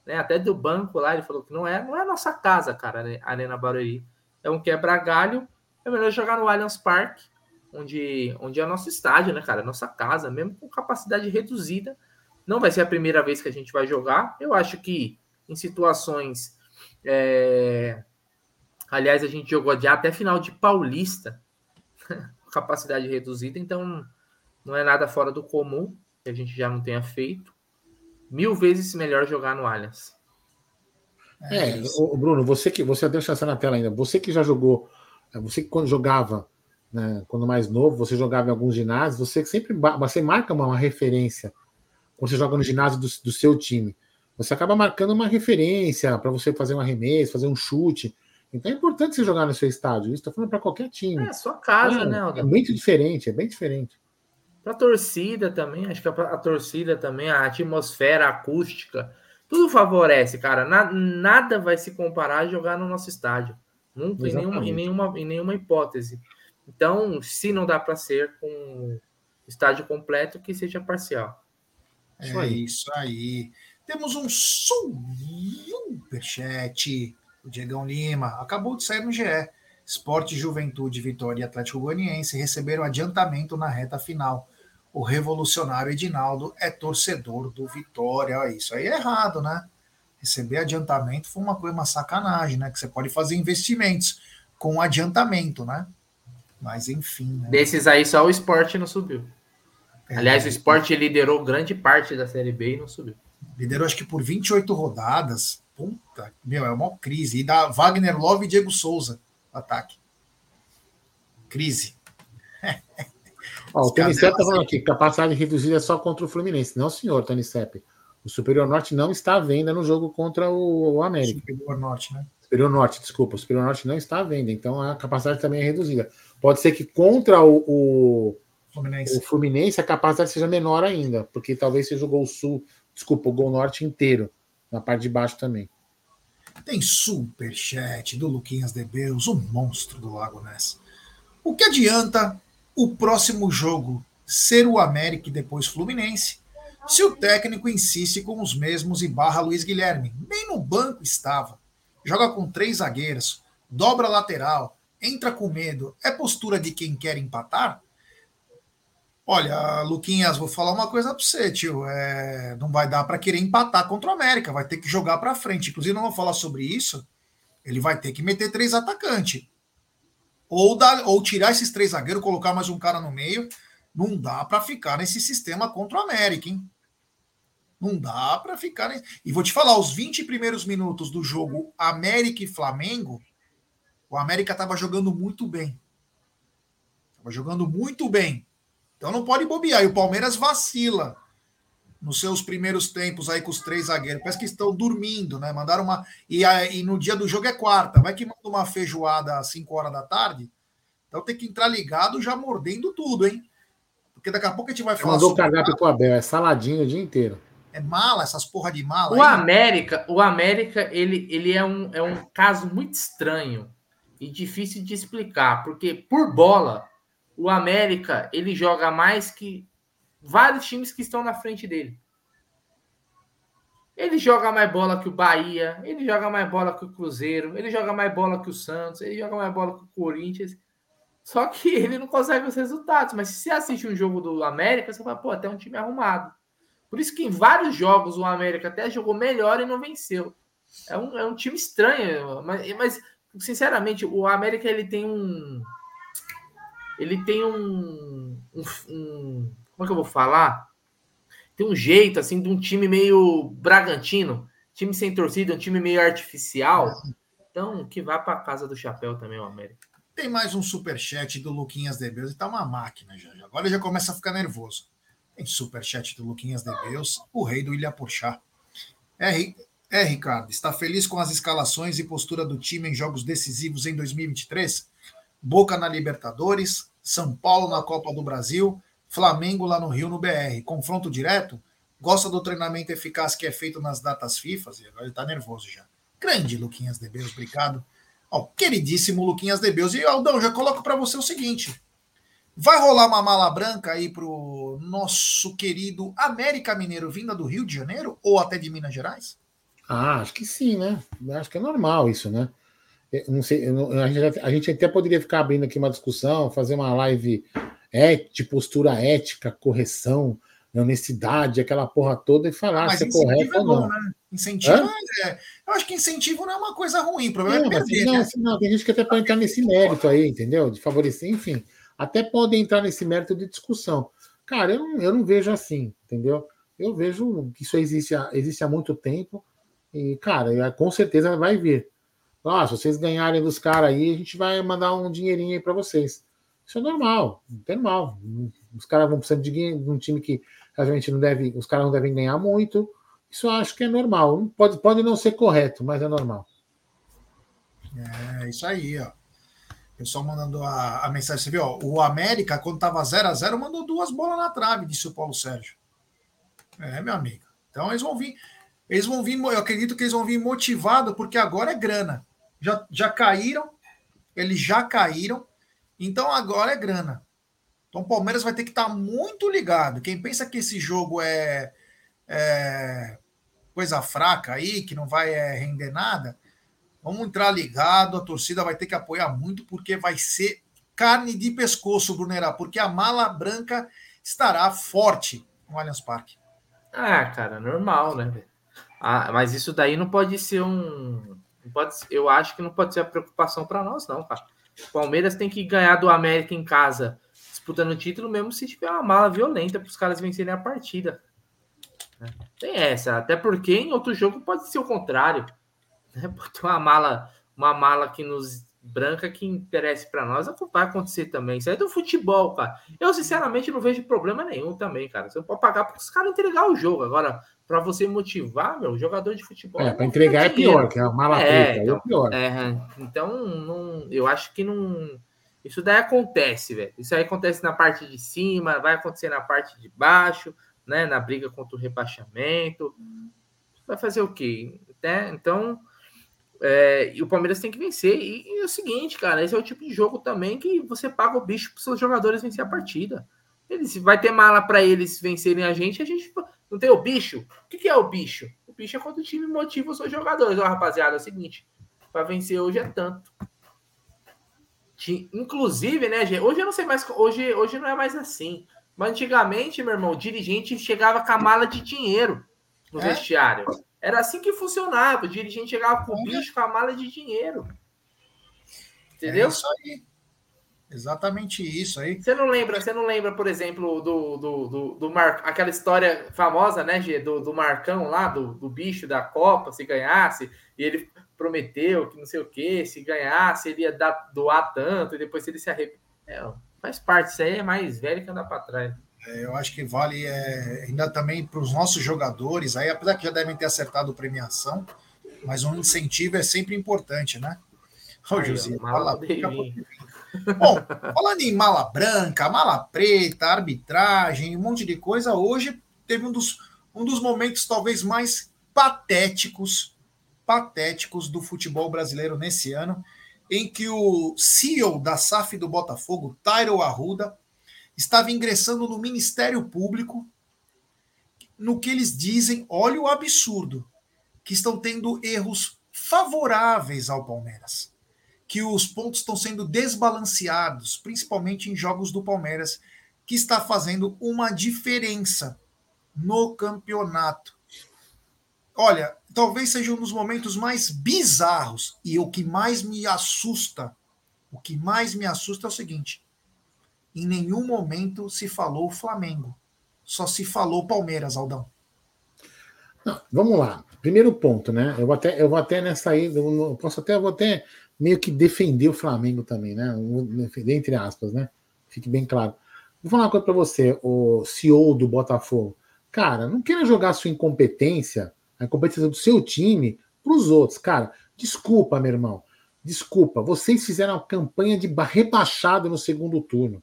né? Até do banco lá, ele falou que não é, não é nossa casa, cara, a Arena Barueri é um quebra-galho, é melhor jogar no Allianz Parque, onde, onde é nosso estádio, né, cara? Nossa casa, mesmo com capacidade reduzida. Não vai ser a primeira vez que a gente vai jogar. Eu acho que em situações. É... Aliás, a gente jogou já até final de Paulista, [LAUGHS] capacidade reduzida, então não é nada fora do comum que a gente já não tenha feito. Mil vezes melhor jogar no Allianz. É, Bruno, você que você deixa essa na tela ainda. Você que já jogou, é, você que quando jogava, né, quando mais novo, você jogava em alguns ginásios, você sempre você marca uma, uma referência quando você joga no ginásio do, do seu time. Você acaba marcando uma referência para você fazer um arremesso, fazer um chute. Então é importante você jogar no seu estádio. Isso estou falando para qualquer time. É sua casa, é, né? Aldo? É muito diferente, é bem diferente. Para a torcida também, acho que a, a torcida também, a atmosfera a acústica tudo favorece, cara. Na, nada vai se comparar a jogar no nosso estádio. Nunca, em nenhuma, em, nenhuma, em nenhuma hipótese. Então, se não dá para ser com estádio completo, que seja parcial. Isso é aí. isso aí. Temos um superchat. O Diegão Lima acabou de sair no GE. Esporte, Juventude, Vitória e Atlético Goianiense receberam adiantamento na reta final. O revolucionário Edinaldo é torcedor do Vitória. Isso aí é errado, né? Receber adiantamento foi uma coisa, uma sacanagem, né? Que você pode fazer investimentos com adiantamento, né? Mas enfim. Né? Desses aí, só o esporte não subiu. É, Aliás, o esporte liderou grande parte da Série B e não subiu. Liderou, acho que por 28 rodadas. Puta, meu, é uma crise. E da Wagner Love e Diego Souza, ataque. Crise. [LAUGHS] Ó, o Tony Sepp tá falando aqui, capacidade reduzida é só contra o Fluminense. Não, senhor, Tony Sepp. O Superior Norte não está à venda no jogo contra o, o América. Superior Norte, né? Superior Norte, desculpa. O Superior Norte não está à venda, então a capacidade também é reduzida. Pode ser que contra o, o, Fluminense. o Fluminense a capacidade seja menor ainda, porque talvez jogou o Sul, desculpa, o Gol Norte inteiro, na parte de baixo também. Tem super chat do Luquinhas Debeus, o monstro do Lago Ness. O que adianta o próximo jogo ser o América e depois Fluminense se o técnico insiste com os mesmos e barra Luiz Guilherme? Nem no banco estava joga com três zagueiros, dobra lateral, entra com medo, é postura de quem quer empatar? Olha, Luquinhas, vou falar uma coisa para você, tio. É, não vai dar para querer empatar contra o América, vai ter que jogar para frente. Inclusive, não vou falar sobre isso. Ele vai ter que meter três atacantes. Ou, ou tirar esses três zagueiros, colocar mais um cara no meio. Não dá para ficar nesse sistema contra o América, hein? Não dá para ficar. E vou te falar, os 20 primeiros minutos do jogo América e Flamengo, o América estava jogando muito bem. Estava jogando muito bem. Então não pode bobear. E o Palmeiras vacila nos seus primeiros tempos aí com os três zagueiros. Parece que estão dormindo, né? Mandaram uma. E, e no dia do jogo é quarta. Vai que manda uma feijoada às 5 horas da tarde. Então tem que entrar ligado já mordendo tudo, hein? Porque daqui a pouco a gente vai falar. Mandou sobre... cardápio pro Abel, é saladinho o dia inteiro. É mala, essas porra de mala. O aí. América, o América, ele, ele é, um, é um caso muito estranho e difícil de explicar, porque por bola, o América, ele joga mais que vários times que estão na frente dele. Ele joga mais bola que o Bahia, ele joga mais bola que o Cruzeiro, ele joga mais bola que o Santos, ele joga mais bola que o Corinthians. Só que [LAUGHS] ele não consegue os resultados. Mas se você assiste um jogo do América, você fala, pô, até um time arrumado. Por isso que em vários jogos o América até jogou melhor e não venceu. É um, é um time estranho, mas, mas sinceramente, o América ele tem um. Ele tem um, um, um. Como é que eu vou falar? Tem um jeito assim de um time meio Bragantino, time sem torcida, um time meio artificial. Então, que vá para casa do chapéu também o América. Tem mais um super chat do Luquinhas Debeus tá uma máquina já. Agora já começa a ficar nervoso. Tem superchat do Luquinhas de Deus, o rei do Ilha Porchá. É, é, Ricardo, está feliz com as escalações e postura do time em jogos decisivos em 2023? Boca na Libertadores, São Paulo na Copa do Brasil, Flamengo lá no Rio no BR. Confronto direto? Gosta do treinamento eficaz que é feito nas datas FIFA? E agora ele está nervoso já. Grande Luquinhas de Deus, obrigado. Ó, queridíssimo Luquinhas de Deus. E Aldão, já coloco para você o seguinte: Vai rolar uma mala branca aí pro nosso querido América Mineiro vinda do Rio de Janeiro ou até de Minas Gerais? Ah, acho que sim, né? Acho que é normal isso, né? Eu não sei, eu a, gente, a, gente, até poderia ficar abrindo aqui uma discussão, fazer uma live é, de postura ética, correção, honestidade, aquela porra toda e falar Mas se é correto é ou não. Né? Incentivo é, eu acho que incentivo não é uma coisa ruim, o problema não, é perder. Não, né? não, tem gente que até pode entrar nesse mérito aí, entendeu? De favorecer, enfim até podem entrar nesse mérito de discussão. Cara, eu não, eu não vejo assim, entendeu? Eu vejo que isso existe, existe há muito tempo e, cara, com certeza vai vir. Ah, se vocês ganharem dos caras aí, a gente vai mandar um dinheirinho aí para vocês. Isso é normal, é normal. Os caras vão precisar de, um time que realmente não deve, os caras não devem ganhar muito. Isso eu acho que é normal. Pode, pode não ser correto, mas é normal. É, isso aí, ó pessoal mandando a, a mensagem. Você viu, ó, o América, quando estava 0 a 0 mandou duas bolas na trave, disse o Paulo Sérgio. É, meu amigo. Então eles vão vir. Eles vão vir, eu acredito que eles vão vir motivados, porque agora é grana. Já, já caíram, eles já caíram, então agora é grana. Então o Palmeiras vai ter que estar tá muito ligado. Quem pensa que esse jogo é, é, coisa fraca aí, que não vai é, render nada, vamos entrar ligado, a torcida vai ter que apoiar muito, porque vai ser carne de pescoço, Brunerá, porque a mala branca estará forte no Allianz Parque. Ah, cara, normal, né? Ah, mas isso daí não pode ser um. Pode, eu acho que não pode ser a preocupação para nós, não, cara. O Palmeiras tem que ganhar do América em casa, disputando o título, mesmo se tiver uma mala violenta para os caras vencerem a partida. Tem essa, até porque em outro jogo pode ser o contrário. Né? [LAUGHS] Ter uma mala, uma mala que nos branca que interesse para nós, vai acontecer também. Isso aí é do futebol, cara. Eu, sinceramente, não vejo problema nenhum também, cara. Você não pode pagar para os caras entregar o jogo. Agora, para você motivar, meu, jogador de futebol. É, para entregar é pior, que é uma mala é, preta, então, é pior. É, então, não, eu acho que não. Isso daí acontece, velho. Isso aí acontece na parte de cima, vai acontecer na parte de baixo, né? Na briga contra o rebaixamento. Vai fazer o quê? Né? Então é, e o Palmeiras tem que vencer. E, e, é o seguinte, cara, esse é o tipo de jogo também que você paga o bicho para seus jogadores vencer a partida. Eles vai ter mala para eles vencerem a gente, a gente não tem o bicho. O que, que, é o bicho? O bicho é quando o time motiva os seus jogadores. Ó, rapaziada, é o seguinte, para vencer hoje é tanto. Inclusive, né, gente, hoje eu não sei mais, hoje, hoje não é mais assim. Mas antigamente, meu irmão, o dirigente chegava com a mala de dinheiro no é? vestiário. Era assim que funcionava. O dirigente chegava com o bicho com a mala de dinheiro. Entendeu? É isso aí. Exatamente isso aí. Você não lembra, você não lembra, por exemplo, do, do, do, do Mar... aquela história famosa, né, Gê, do, do Marcão lá, do, do bicho da Copa, se ganhasse, e ele prometeu que não sei o que, se ganhasse, ele ia dar, doar tanto, e depois ele se arrependeu. É, faz parte, isso aí é mais velho que andar para trás. É, eu acho que vale é, ainda também para os nossos jogadores, aí, apesar que já devem ter acertado premiação, mas um incentivo é sempre importante, né? Ô, José, fala, Bom, falando em mala branca, mala preta, arbitragem, um monte de coisa, hoje teve um dos, um dos momentos talvez mais patéticos, patéticos do futebol brasileiro nesse ano, em que o CEO da SAF do Botafogo, Tyro Arruda, estava ingressando no Ministério Público, no que eles dizem, olha o absurdo, que estão tendo erros favoráveis ao Palmeiras, que os pontos estão sendo desbalanceados, principalmente em jogos do Palmeiras, que está fazendo uma diferença no campeonato. Olha, talvez seja um dos momentos mais bizarros e o que mais me assusta, o que mais me assusta é o seguinte: em nenhum momento se falou Flamengo. Só se falou Palmeiras, Aldão. Não, vamos lá. Primeiro ponto, né? Eu vou até, eu vou até nessa aí, eu posso até, eu vou até meio que defender o Flamengo também, né? Defender entre aspas, né? Fique bem claro. Vou falar uma coisa para você, o CEO do Botafogo. Cara, não queira jogar sua incompetência, a incompetência do seu time, para os outros. Cara, desculpa, meu irmão. Desculpa. Vocês fizeram uma campanha de rebaixado no segundo turno.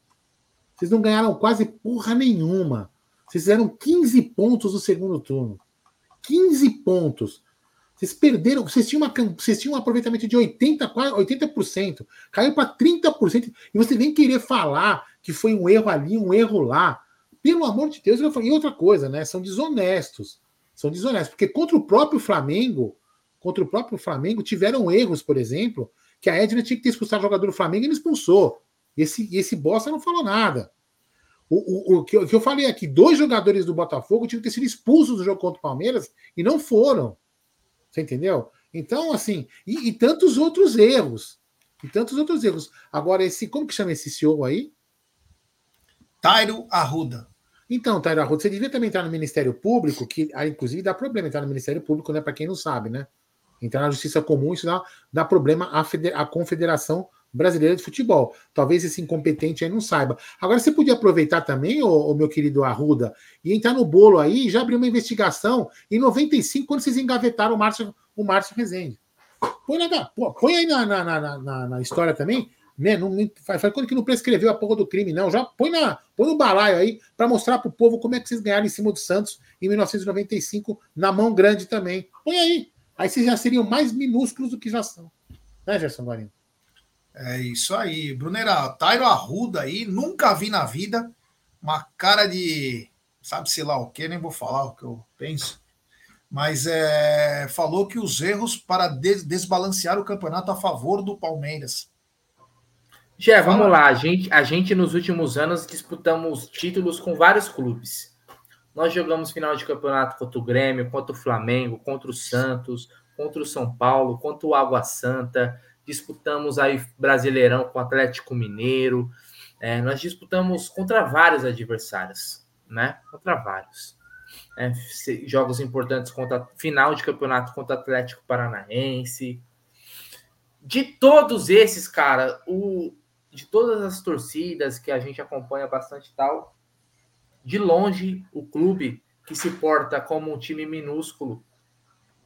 Vocês não ganharam quase porra nenhuma. Vocês fizeram 15 pontos no segundo turno. 15 pontos. Vocês perderam, vocês tinham, uma, vocês tinham um aproveitamento de 80%, 80%, caiu para 30%, e você nem querer falar que foi um erro ali, um erro lá. Pelo amor de Deus, eu falei, e outra coisa, né? São desonestos. São desonestos, porque contra o próprio Flamengo, contra o próprio Flamengo, tiveram erros, por exemplo, que a Edna tinha que ter expulsado o jogador do Flamengo e ele expulsou. Esse, esse bosta não falou nada. O, o, o, que eu, o, que eu, falei aqui, dois jogadores do Botafogo tinham que ter sido expulsos do jogo contra o Palmeiras e não foram. Você entendeu? Então, assim, e, e, tantos outros erros. E tantos outros erros. Agora, esse, como que chama esse CEO aí? Tairo Arruda. Então, Tairo Arruda, você devia também entrar no Ministério Público, que ah, inclusive dá problema entrar no Ministério Público, né? Para quem não sabe, né? Entrar na Justiça Comum, isso dá, dá problema à, à Confederação brasileira de futebol. Talvez esse incompetente aí não saiba. Agora, você podia aproveitar também, o meu querido Arruda, e entrar no bolo aí e já abrir uma investigação em 95, quando vocês engavetaram o Márcio, o Márcio Rezende. Põe, na, põe aí na, na, na, na história também, né? Não, faz quando que não prescreveu a porra do crime, não. Já põe, na, põe no balaio aí para mostrar pro povo como é que vocês ganharam em cima do Santos em 1995, na mão grande também. Põe aí. Aí vocês já seriam mais minúsculos do que já são. Né, Gerson Guarino? É isso aí. Brunera, Tairo Arruda aí, nunca vi na vida. Uma cara de sabe-se lá o que, nem vou falar o que eu penso, mas é, falou que os erros para des desbalancear o campeonato a favor do Palmeiras. Jé, vamos lá. A gente, a gente, nos últimos anos, disputamos títulos com vários clubes. Nós jogamos final de campeonato contra o Grêmio, contra o Flamengo, contra o Santos, contra o São Paulo, contra o Água Santa. Disputamos aí Brasileirão com Atlético Mineiro. É, nós disputamos contra vários adversários, né? Contra vários. É, jogos importantes contra final de campeonato contra Atlético Paranaense. De todos esses, cara, o, de todas as torcidas que a gente acompanha bastante tal, de longe o clube que se porta como um time minúsculo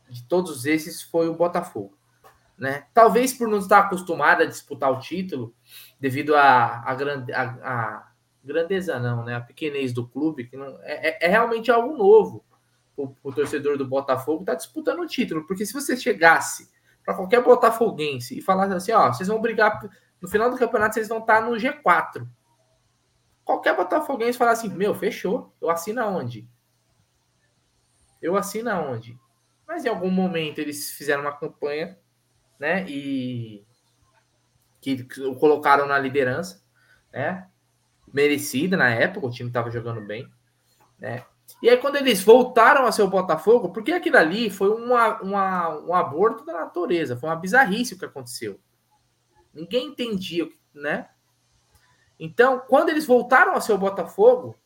de todos esses foi o Botafogo. Né? Talvez por não estar acostumado a disputar o título, devido à a, a, a, grandeza, não, né? A pequenez do clube, que não, é, é, é realmente algo novo. O, o torcedor do Botafogo está disputando o título, porque se você chegasse para qualquer botafoguense e falasse assim: ó, vocês vão brigar no final do campeonato, vocês vão estar no G4. Qualquer botafoguense falar assim: meu, fechou, eu assino aonde? Eu assino aonde? Mas em algum momento eles fizeram uma campanha, né? E que o colocaram na liderança, né? Merecida na época, o time estava jogando bem, né? E aí, quando eles voltaram a ser o Botafogo, porque aquilo ali foi uma, uma, um aborto da natureza, foi uma bizarrice o que aconteceu. Ninguém entendia, né? Então, quando eles voltaram a ser o Botafogo,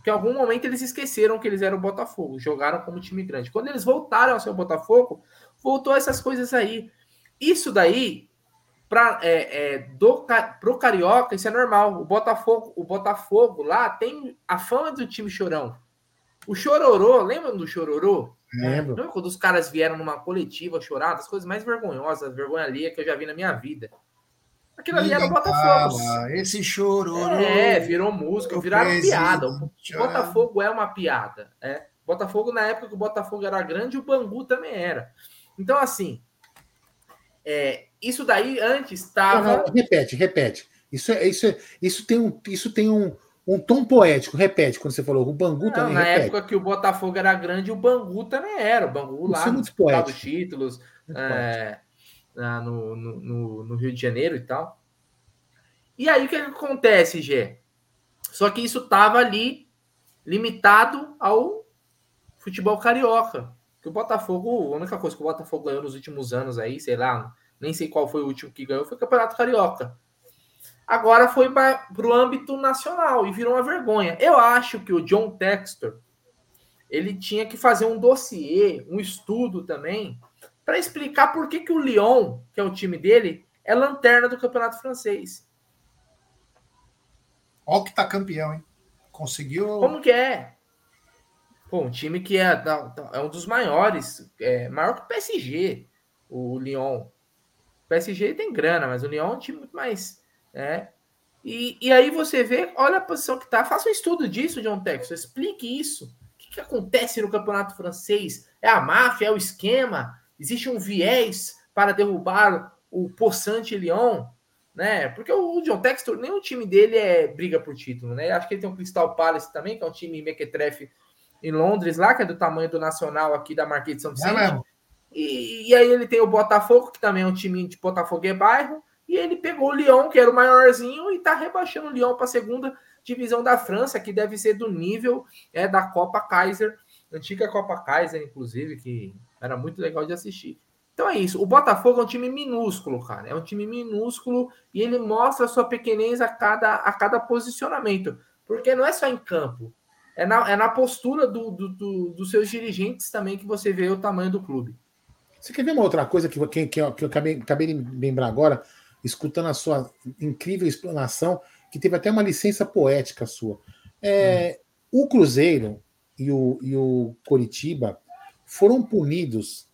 porque em algum momento eles esqueceram que eles eram o Botafogo, jogaram como time grande. Quando eles voltaram a ser o Botafogo, voltou essas coisas aí. Isso daí, para é, é, do, pro Carioca, isso é normal. O Botafogo, o Botafogo lá tem a fama do time chorão. O Chororô, lembra do Chororô? Lembro. Lembra quando os caras vieram numa coletiva chorar, as coisas mais vergonhosas, vergonha ali que eu já vi na minha vida. Aquilo ali era o Botafogo. Esse choro. É, virou música, viraram piada. O Botafogo é uma piada. É. Botafogo, na época que o Botafogo era grande, o Bangu também era. Então, assim, é, isso daí antes estava. Repete, repete. Isso, é, isso, é, isso tem um, isso tem um, um tom poético. Repete quando você falou. O Bangu não, também. Na repete. época que o Botafogo era grande, o Bangu também era. O Bangu lá, é disputava títulos. É, no, no, no, Rio de Janeiro e tal. E aí o que, que acontece, Gê? Só que isso estava ali limitado ao futebol carioca. Que o Botafogo, a única coisa que o Botafogo ganhou nos últimos anos aí, sei lá, nem sei qual foi o último que ganhou, foi o Campeonato Carioca. Agora foi para o âmbito nacional e virou uma vergonha. Eu acho que o John Textor ele tinha que fazer um dossiê, um estudo também, para explicar por que, que o Lyon, que é o time dele, é lanterna do campeonato francês. Olha que tá campeão, hein? Conseguiu. Como que é? Pô, um time que é, é um dos maiores, é maior que o PSG, o Lyon. O PSG tem grana, mas o Lyon é um time muito mais. É. E, e aí você vê, olha a posição que tá. Faça um estudo disso, John Texas. Explique isso. O que, que acontece no campeonato francês? É a máfia, é o esquema? Existe um viés para derrubar o Poçante Lyon, né? Porque o John Textor, nem o time dele é briga por título, né? Acho que ele tem o Crystal Palace também, que é um time mequetrefe em Londres, lá, que é do tamanho do Nacional aqui da Marquês de São Vicente. É e, e, aí ele tem o Botafogo, que também é um time de Botafogo é bairro, e ele pegou o Lyon, que era o maiorzinho, e tá rebaixando o Lyon para a segunda divisão da França, que deve ser do nível é da Copa Kaiser, antiga Copa Kaiser, inclusive, que era muito legal de assistir. Então é isso. O Botafogo é um time minúsculo, cara. É um time minúsculo e ele mostra a sua pequenez a cada, a cada posicionamento. Porque não é só em campo. É na, é na postura do, do, do, dos seus dirigentes também que você vê o tamanho do clube. Você quer ver uma outra coisa que, que, que eu, que eu acabei, acabei de lembrar agora, escutando a sua incrível explanação, que teve até uma licença poética sua. É, hum. O Cruzeiro e o, e o Coritiba foram punidos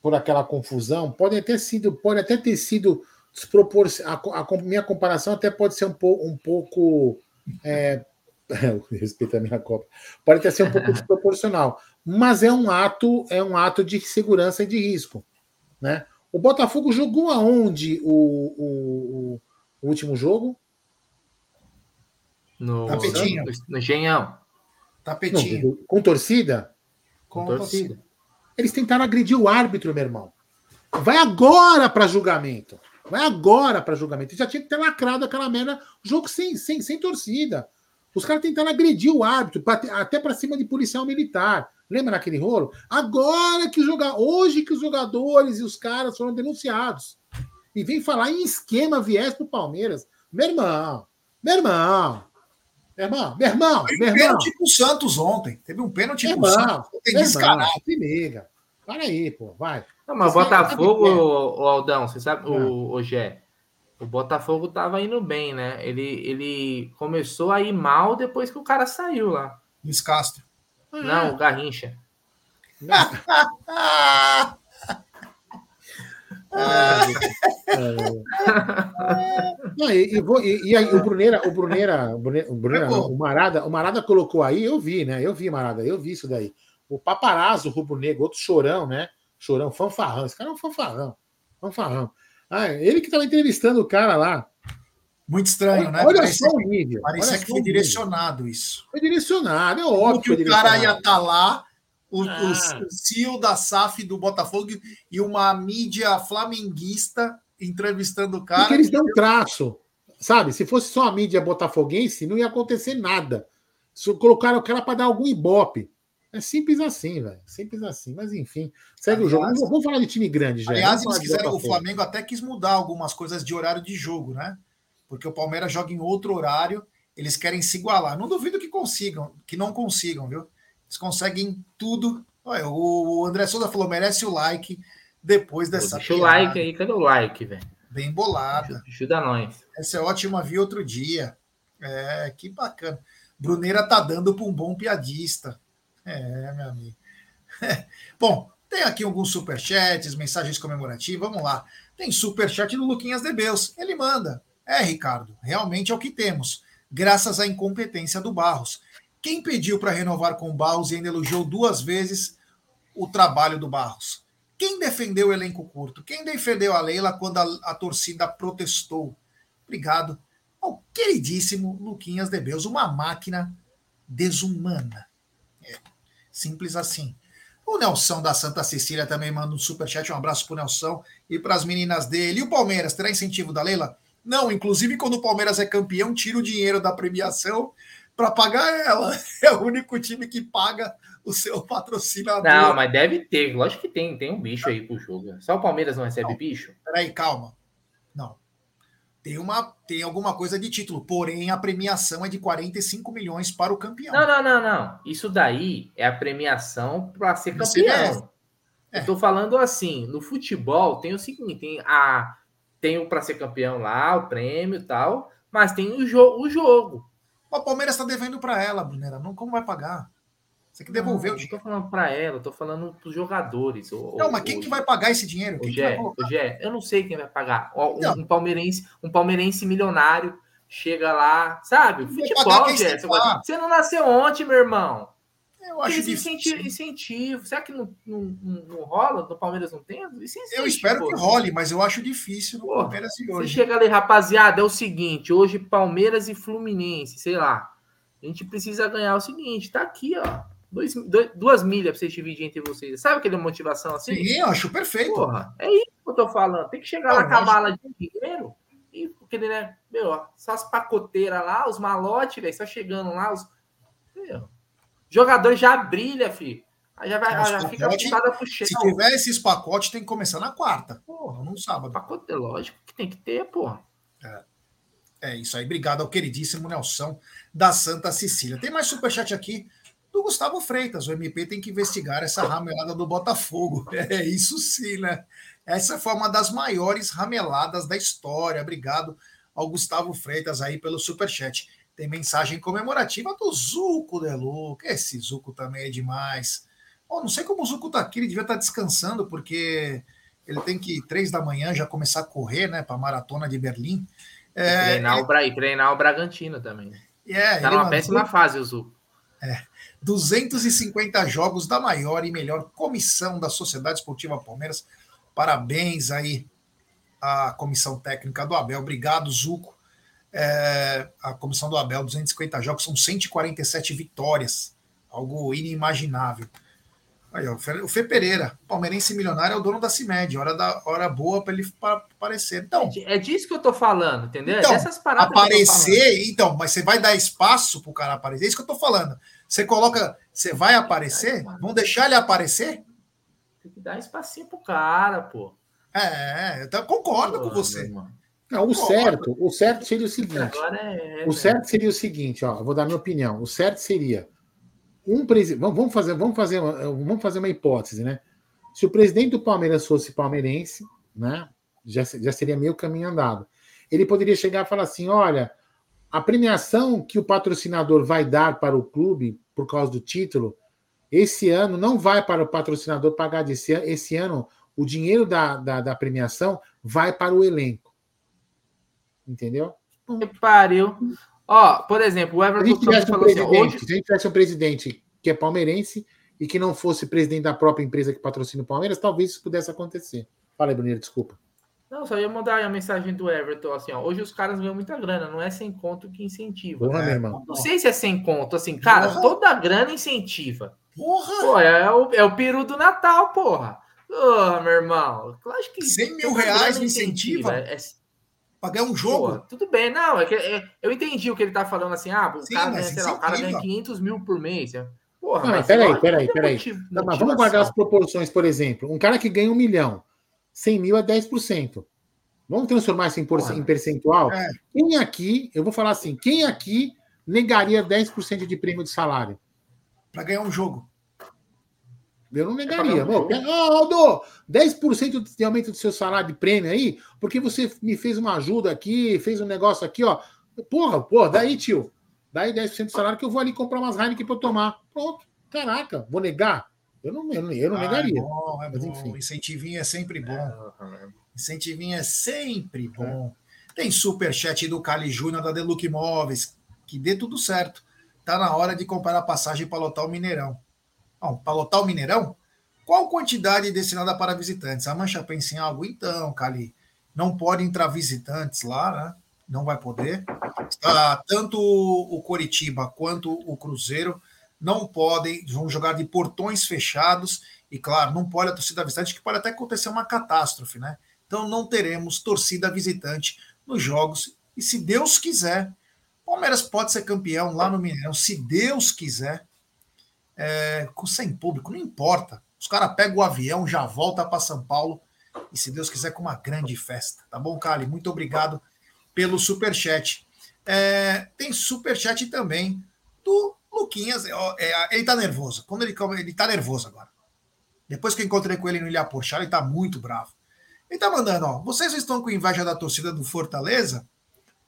por aquela confusão, podem ter sido, pode até ter sido desproporcional. A, a, minha comparação até pode ser um, po, um pouco. É, [LAUGHS] respeito a minha Copa. Pode até ser um pouco [LAUGHS] desproporcional, mas é um ato, é um ato de segurança e de risco. Né? O Botafogo jogou aonde o, o, o último jogo? No, no Engenhão. Tapetinho. Não, com torcida? Com, com torcida. torcida. Eles tentaram agredir o árbitro, meu irmão. Vai agora para julgamento. Vai agora para julgamento. Já tinha que ter lacrado aquela merda, jogo sem, sem, sem torcida. Os caras tentaram agredir o árbitro, até para cima de policial militar. Lembra naquele rolo? Agora que jogar, hoje que os jogadores e os caras foram denunciados. E vem falar em esquema viés pro Palmeiras. Meu irmão, meu irmão, meu irmão, meu irmão, Teve meu um irmão. pênalti pro Santos ontem. Teve um pênalti Meu pro irmão, Santos. Tem descarado. liga. Para aí, pô, vai. Não, mas o Botafogo, o, o Aldão, você sabe, Ah. o, o Gé, o Botafogo tava indo bem, né? Ele, ele começou a ir mal depois que o cara saiu lá. Luiz Castro. Não, o Garrincha. [LAUGHS] [LAUGHS] Ah, Não, e, e vou- e- e aí, o Bruneira, o Bruneira, o Bruneira, o, Bruneira Pegou. não, o Marada, o Marada colocou aí, eu vi, né? Eu vi, Marada, eu vi isso daí. O paparazzo rubro-negro, outro chorão, né? Chorão, fanfarrão. Esse cara é um fanfarrão. Fanfarrão. Ah, ele que estava entrevistando o cara lá. muito estranho, né? Olha Parecia, só o nível. parecia olha que foi nível. direcionado isso. Foi direcionado, é óbvio que o cara ia estar lá, o, Ah. o CEO da SAF do Botafogo e uma mídia flamenguista entrevistando o cara. Porque eles dão traço. Sabe? Se fosse só a mídia botafoguense, não ia acontecer nada. Se colocaram o cara para dar algum ibope. É simples assim, velho. Simples assim. Mas enfim, segue o jogo. Aliás- Vamos, vamos falar de time grande já. Aliás, eles quiseram, o. Flamengo até quis mudar algumas coisas de horário de jogo, né? Porque o Palmeiras joga em outro horário, eles querem se igualar. Não duvido que consigam, que não consigam, viu? Eles conseguem tudo. Olha, o André Souza falou: merece o like depois dessa Deixa o piada like aí, cadê o like, velho? bem bolada. Ajuda nós. Essa é ótima, vi outro dia. É, que bacana. Bruneira tá dando para um bom piadista. É, meu amigo. [LAUGHS] Bom, tem aqui alguns superchats, mensagens comemorativas. Vamos lá. Tem superchat do Luquinhas Debeus. Ele manda. É, Ricardo, realmente é o que temos, graças à incompetência do Barros. Quem pediu para renovar com o Barros e ainda elogiou duas vezes o trabalho do Barros? Quem defendeu o elenco curto? Quem defendeu a Leila quando a, a torcida protestou? Obrigado ao queridíssimo Luquinhas Debeus, uma máquina desumana. É, simples assim. O Nelson da Santa Cecília também manda um superchat. Um abraço para o Nelson e para as meninas dele. E o Palmeiras terá incentivo da Leila? Não, inclusive quando o Palmeiras é campeão, tira o dinheiro da premiação para pagar ela. [LAUGHS] É o único time que paga o seu patrocinador. Não, mas deve ter. Lógico que tem. Tem um bicho aí pro jogo. Só o Palmeiras não recebe Não. bicho? Peraí, calma. Não. Tem, uma, tem alguma coisa de título, porém a premiação é de 45 milhões para o campeão. Não, não, não, não. Isso daí é a premiação para ser campeão. É. Eu tô falando assim, no futebol tem o seguinte, tem a tem o para ser campeão lá, o prêmio e tal, mas tem o, jo o jogo. O Palmeiras está devendo para ela, Brunera. Não, como vai pagar? Você que devolveu o não, não tô dinheiro. falando para ela, tô falando pros jogadores. O, Não, mas quem que vai pagar esse dinheiro? O Quem Gé, o Gé, eu não sei quem vai pagar. Um, Não. um palmeirense, um palmeirense milionário chega lá, sabe? Futebol, Gé. você não nasceu ontem, meu irmão. Eu acho difícil. incentivo, incentivo. Será que não, não, não- rola? No Palmeiras não tem? Existe, Eu espero pô. que role, mas eu acho difícil no Pô, Palmeiras de Você hoje. chega ali, rapaziada, é o seguinte: hoje Palmeiras e Fluminense, sei lá. A gente precisa ganhar o seguinte: tá aqui, ó. Dois, dois- duas milhas pra vocês dividirem entre vocês. Sabe aquele motivação assim? Sim, eu acho perfeito. Porra, é isso que eu tô falando. Tem que chegar Não, lá com a mala de dinheiro e porque, né, meu, ó, só as pacoteiras lá, os malotes, velho, só chegando lá, os. Meu, jogador já brilha, filho. Aí já, vai, Mas já fica putada pro chão. Se tiver esses pacotes, tem que começar na quarta, Porra, não sábado. pacote, lógico que tem que ter, porra. É isso aí. Obrigado ao queridíssimo Nelson da Santa Cecília. Tem mais superchat aqui do Gustavo Freitas. O MP tem que investigar essa ramelada do Botafogo. [LAUGHS] É isso sim, né? Essa foi uma das maiores rameladas da história. Obrigado ao Gustavo Freitas aí pelo superchat. Tem mensagem comemorativa do Zuco Deluca. Esse Zuco também é demais. Bom, não sei como o Zuco tá aqui, ele devia estar descansando, porque ele tem que, três da manhã, já começar a correr, né, para a maratona de Berlim. E É, treinar, o Bra... e treinar o Bragantino também. é, Tá numa mandou péssima fase, o Zu. 250 jogos da maior e melhor comissão da Sociedade Esportiva Palmeiras. Parabéns aí à comissão técnica do Abel. Obrigado, Zuco. É, a comissão do Abel, 250 jogos, são 147 vitórias algo inimaginável. Aí, ó, o Fê Pereira, palmeirense milionário, é o dono da CIMED, hora, da, hora boa para ele aparecer. Então, é disso que eu tô falando, entendeu? Então, é dessas paradas aparecer, então, mas você vai dar espaço pro cara aparecer, é isso que eu tô falando. Você coloca, você vai aparecer? Vão deixar ele aparecer? Tem que dar espacinho pro cara, pô. É, eu concordo pô, com você. Não, o certo, o certo seria o seguinte. É, o certo seria o seguinte, ó, vou dar minha opinião. O certo seria um presidente. Vamos fazer, vamos fazer, vamos fazer uma hipótese, né? Se o presidente do Palmeiras fosse palmeirense, né? Já, já seria meio caminho andado. Ele poderia chegar e falar assim: olha, a premiação que o patrocinador vai dar para o clube por causa do título, esse ano não vai para o patrocinador pagar desse ano. Esse ano, o dinheiro da, da, da premiação vai para o elenco. Entendeu? Que pariu. Ó, por exemplo, o Everton se a gente falou assim, hoje... Se a gente tivesse um presidente que é palmeirense e que não fosse presidente da própria empresa que patrocina o Palmeiras, talvez isso pudesse acontecer. Fala aí, Bruneiro, desculpa. Não, só ia mandar a mensagem do Everton, assim, ó, hoje os caras ganham muita grana, não é sem conto que incentiva. Porra, né? irmão. Não sei se é sem conto, assim, cara, porra. toda grana incentiva. Porra! Pô, é o, é o peru do Natal, porra. Porra, meu irmão. Claro que 100 mil reais incentiva. incentiva. É, é Pagar um jogo. Pô, tudo bem, não. É que, é, eu entendi o que ele tá falando assim. Ah, o Sim, cara, ganha, sei lá, o cara ganha 500 mil por mês. Porra, não, mas peraí, peraí, peraí. Não, mas vamos guardar as proporções, por exemplo. Um cara que ganha um milhão, 100 mil é 10%. Vamos transformar isso em, por, em percentual? É. Quem aqui, eu vou falar assim, quem aqui negaria 10% de prêmio de salário? Para ganhar um jogo. Eu não negaria. É Aldo, 10% de aumento do seu salário de prêmio aí, porque você me fez uma ajuda aqui, fez um negócio aqui, ó. Porra, porra, daí, tio. Daí 10% do salário que eu vou ali comprar umas Heineken para eu tomar. Pronto. Caraca, vou negar? Eu não, eu não, eu não ah, negaria. É bom, é Mas, bom. Enfim. Incentivinho é sempre bom. É, Incentivinho é sempre bom. Tem superchat do Cali Júnior da Deluxe Imóveis. Que dê tudo certo. Tá na hora de comprar a passagem para lotar o Mineirão. Bom, para lotar o Mineirão, qual quantidade destinada para visitantes? A Mancha pensa em algo? Então, Cali, não pode entrar visitantes lá, né? Não vai poder. Ah, tanto o Coritiba quanto o Cruzeiro não podem, vão jogar de portões fechados e, claro, não pode a torcida visitante, que pode até acontecer uma catástrofe, né? Então não teremos torcida visitante nos jogos. E se Deus quiser, Palmeiras pode ser campeão lá no Mineirão, se Deus quiser é, sem público, não importa. Os caras pegam o avião, já volta para São Paulo e, se Deus quiser, com uma grande festa. Tá bom, Cali? Muito obrigado pelo superchat. É, tem superchat também do Luquinhas. É, ele tá nervoso. Quando ele, ele tá nervoso agora. Depois que eu encontrei com ele no Ilha Porchat, ele tá muito bravo. Ele tá mandando, ó. Vocês estão com inveja da torcida do Fortaleza?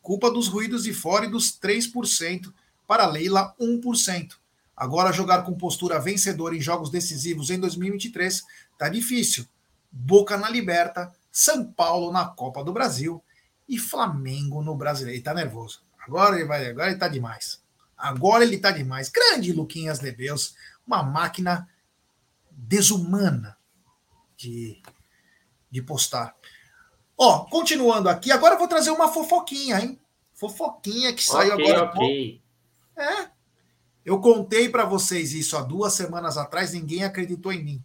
Culpa dos ruídos de fora e dos 3%, para Leila 1%. Agora, jogar com postura vencedora em jogos decisivos em 2023 tá difícil. Boca na Liberta, São Paulo na Copa do Brasil e Flamengo no Brasileiro. Ele tá nervoso. Agora ele vai, agora ele tá demais. Agora ele tá demais. Grande Luquinhas Lebeus, uma máquina desumana de, de postar. Ó, continuando aqui, agora eu vou trazer uma fofoquinha, hein? Fofoquinha que saiu okay, agora. Okay. É, eu contei para vocês isso há duas semanas atrás, ninguém acreditou em mim.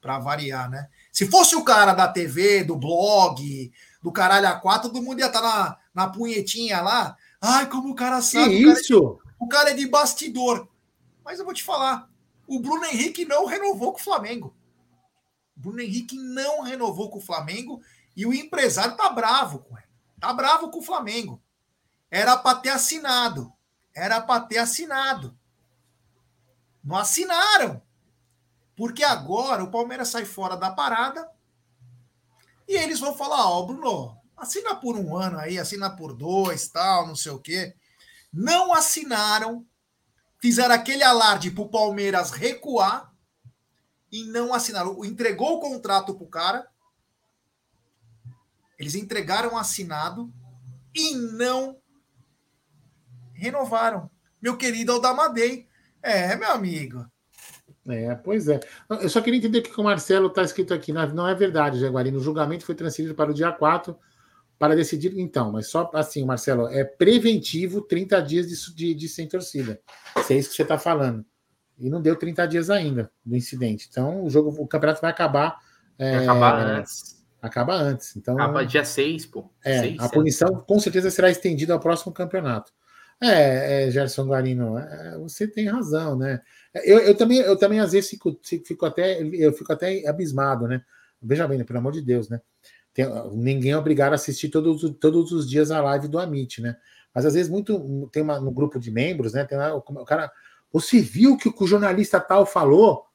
Para variar, né? Se fosse o cara da TV, do blog, do caralho A4, todo mundo ia estar tá na, na punhetinha lá. Ai, como o cara sabe. Que o cara isso? É, o cara é de bastidor. Mas eu vou te falar: o Bruno Henrique não renovou com o Flamengo. O Bruno Henrique não renovou com o Flamengo e o empresário tá bravo com ele. Tá bravo com o Flamengo. Era para ter assinado. Era para ter assinado. Não assinaram. Porque agora o Palmeiras sai fora da parada e eles vão falar: Ó, oh, Bruno, assina por um ano aí, assina por dois, tal, não sei o quê. Não assinaram, fizeram aquele alarde para o Palmeiras recuar e não assinaram. Entregou o contrato para o cara. Eles entregaram assinado e não renovaram. Meu querido Aldamadei. É, meu amigo. É, pois é. Eu só queria entender o que o Marcelo está escrito aqui. Não é verdade, Jaguarino. O julgamento foi transferido para o dia 4 para decidir. Então, mas só assim, Marcelo, é preventivo 30 dias de, de, de sem torcida. Se é isso que você está falando. E não deu 30 dias ainda do incidente. Então o jogo, o campeonato vai acabar. É, acabar antes. Acaba antes. Então, acaba dia 6, pô. É, seis, a punição sete. com certeza será estendida ao próximo campeonato. É, é Gerson Guarino, é, você tem razão, né? Eu, eu, também, eu também às vezes fico, fico até, eu fico até abismado, né? Veja bem, né, pelo amor de Deus, né? Tem, ninguém é obrigado a assistir todos, todos os dias a live do Amit, né? Mas às vezes muito tem uma, no grupo de membros, né? Tem lá, o, o cara, você viu que o jornalista tal falou?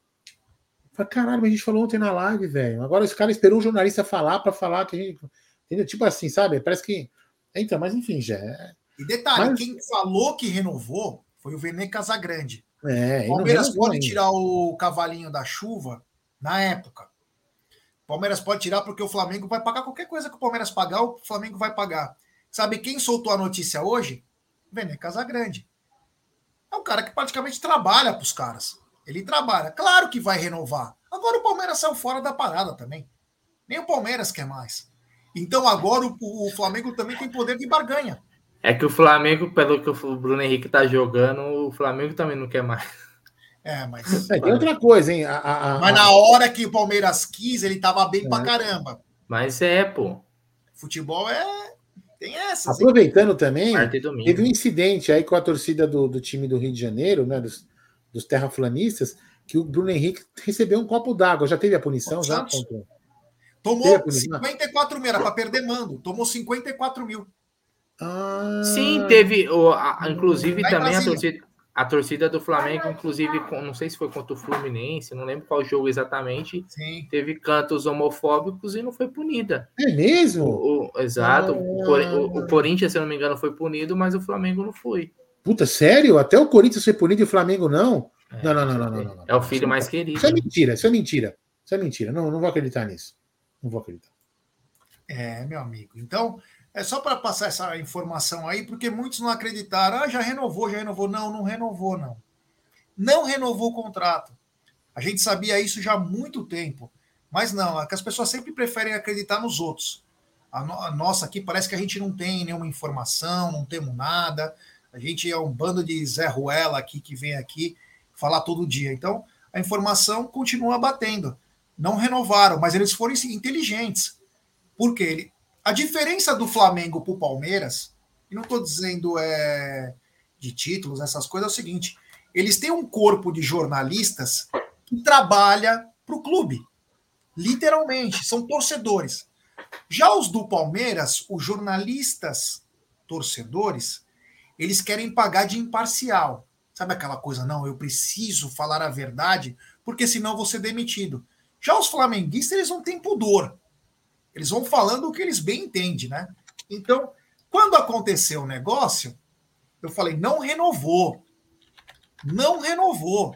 Fala, caralho, mas a gente falou ontem na live, velho. Agora esse cara esperou um jornalista falar para falar que a gente. Entendeu? Tipo assim, sabe? Parece que. Então, mas enfim, já. É... E detalhe, mas... quem falou que renovou foi o Vene Casagrande. É, o Palmeiras pode ainda. tirar o cavalinho da chuva na época. O Palmeiras pode tirar porque o Flamengo vai pagar qualquer coisa que o Palmeiras pagar, o Flamengo vai pagar. Sabe quem soltou a notícia hoje? Vene Casagrande. É um cara que praticamente trabalha para os caras. Ele trabalha. Claro que vai renovar. Agora o Palmeiras saiu fora da parada também. Nem o Palmeiras quer mais. Então agora o, o Flamengo também tem poder de barganha. É que o Flamengo, pelo que o Bruno Henrique tá jogando, o Flamengo também não quer mais. É, mas. É, tem outra coisa, hein? A, a, a, mas na hora que o Palmeiras quis, ele tava bem é. pra caramba. Mas é, pô. Futebol é. Tem essa. Aproveitando também, teve um incidente aí com a torcida do, do time do Rio de Janeiro, né? Dos, dos terraflanistas, que o Bruno Henrique recebeu um copo d'água. Já teve a punição? Já? Tomou punição? 54 mil, era para perder mando. Tomou 54 mil. Ah. Sim, teve. O, a, inclusive também a torcida, a torcida do Flamengo, inclusive, não sei se foi contra o Fluminense, não lembro qual jogo exatamente. Sim. Teve cantos homofóbicos e não foi punida. É mesmo? O, o exato. Ah. O, o, Corinthians, se eu não me engano, foi punido, mas o Flamengo não foi. Puta, sério? Até o Corinthians foi punido e o Flamengo não? É, não, não, não, não, não, não, É o filho mais querido. Isso é mentira, isso é mentira. Isso é mentira. Não, não vou acreditar nisso. Não vou acreditar. É, meu amigo. Então, é só para passar essa informação aí, porque muitos não acreditaram. Ah, já renovou, já renovou. Não, não renovou, não. Não renovou o contrato. A gente sabia isso já há muito tempo. Mas não, é que as pessoas sempre preferem acreditar nos outros. A, no, a nossa aqui parece que a gente não tem nenhuma informação, não temos nada. A gente é um bando de Zé Ruela aqui que vem aqui falar todo dia. Então, a informação continua batendo. Não renovaram, mas eles foram inteligentes. Porque ele, a diferença do Flamengo para o Palmeiras, e não estou dizendo é, de títulos, essas coisas, é o seguinte: eles têm um corpo de jornalistas que trabalha para o clube. Literalmente, são torcedores. Já os do Palmeiras, os jornalistas torcedores, eles querem pagar de imparcial. Sabe aquela coisa, não, eu preciso falar a verdade, porque senão vou ser demitido. Já os flamenguistas, eles não têm pudor. Eles vão falando o que eles bem entendem, né? Então, quando aconteceu o negócio, eu falei, não renovou. Não renovou.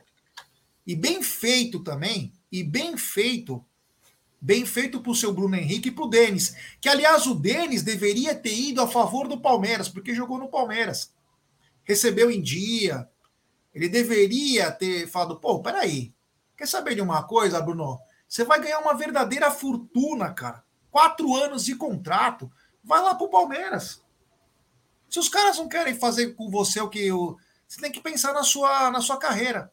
E bem feito também, e bem feito, bem feito para o seu Bruno Henrique e para o Denis. Que, aliás, o Denis deveria ter ido a favor do Palmeiras, porque jogou no Palmeiras recebeu em dia. Ele deveria ter falado: pô, peraí, quer saber de uma coisa, Bruno? Você vai ganhar uma verdadeira fortuna, cara. Quatro anos de contrato. Vai lá pro Palmeiras. Se os caras não querem fazer com você o que. O... Você tem que pensar na sua, na sua carreira.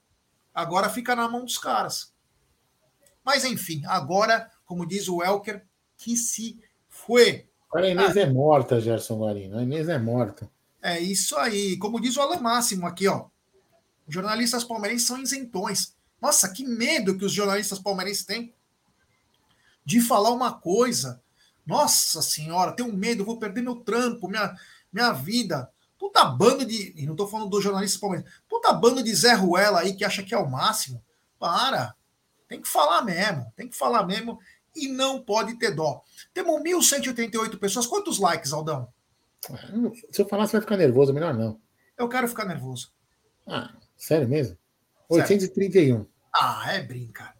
Agora fica na mão dos caras. Mas enfim, agora, como diz o Elker, que se foi. Agora a Inês ah, é morta, Gerson Guarino. A Inês é morta. É isso aí. Como diz o Alan Máximo aqui, ó. Jornalistas palmeirenses são isentões. Nossa, que medo que os jornalistas palmeirenses têm de falar uma coisa. Nossa senhora, tenho medo, vou perder meu trampo, minha, minha vida. Puta banda de. E não tô falando dos jornalistas palmeirenses. Puta banda de Zé Ruela aí que acha que é o máximo. Para. Tem que falar mesmo. Tem que falar mesmo. E não pode ter dó. Temos 1.188 pessoas. Quantos likes, Aldão? Se eu falar, você vai ficar nervoso, melhor não. Eu quero ficar nervoso. Ah, sério mesmo? 831. Ah, é brincadeira.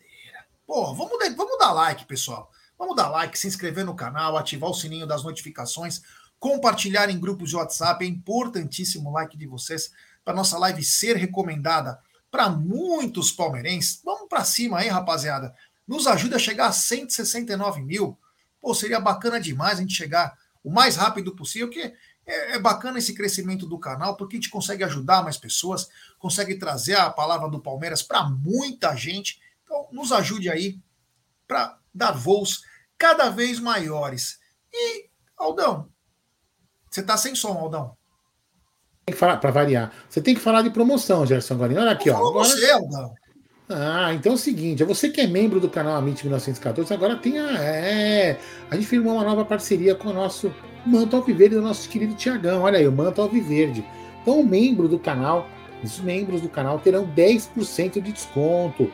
Pô, vamos, vamos dar like, pessoal. Vamos dar like, se inscrever no canal, ativar o sininho das notificações, compartilhar em grupos de WhatsApp. É importantíssimo o like de vocês para nossa live ser recomendada para muitos palmeirenses. Vamos para cima aí, rapaziada. Nos ajuda a chegar a 169 mil. Pô, seria bacana demais a gente chegar o mais rápido possível, que é, é bacana esse crescimento do canal, porque a gente consegue ajudar mais pessoas, consegue trazer a palavra do Palmeiras para muita gente. Então, nos ajude aí para dar voos cada vez maiores. E, Aldão, você está sem som, Aldão. Tem que falar, para variar. Você tem que falar de promoção, Gerson Guarino. Olha aqui, ó. Agora... Você, Aldão. Ah, então é o seguinte, é você que é membro do canal Amit 1914, agora tem a. É, a gente firmou uma nova parceria com o nosso Manto Alviverde, do nosso querido Tiagão. Olha aí, o Manto Alviverde. Então, o membro do canal, os membros do canal terão 10% de desconto.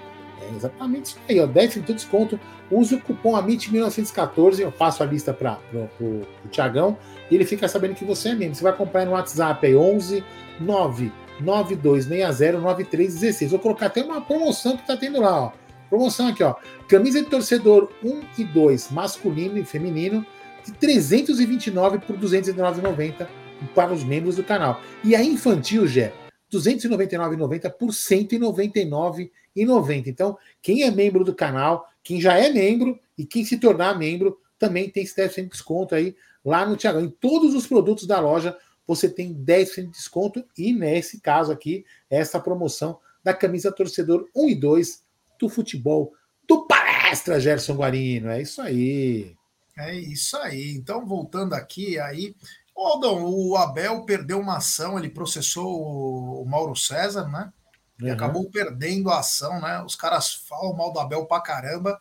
É exatamente isso aí, ó, 10% de desconto. Use o cupom AMIT1914, eu passo a lista para o Tiagão e ele fica sabendo que você é membro. Você vai comprar no WhatsApp aí, 11 9 92609316. Vou colocar até uma promoção que está tendo lá, ó. Promoção aqui, ó. Camisa de torcedor 1 e 2, masculino e feminino, de 329 por 209,90 para os membros do canal. E a infantil, Gé, 299,90 por 199,90. Então, quem é membro do canal, quem já é membro e quem se tornar membro, também tem esse 10% de desconto aí lá no Tiagão. Em todos os produtos da loja, você tem 10% de desconto e nesse caso aqui, essa promoção da camisa torcedor 1 e 2 do futebol do Palestra Gerson Guarino. É isso aí. É isso aí. Então, voltando aqui, aí. Aldão, o Abel perdeu uma ação, ele processou o Mauro César, né? E uhum. acabou perdendo a ação, né? Os caras falam mal do Abel pra caramba.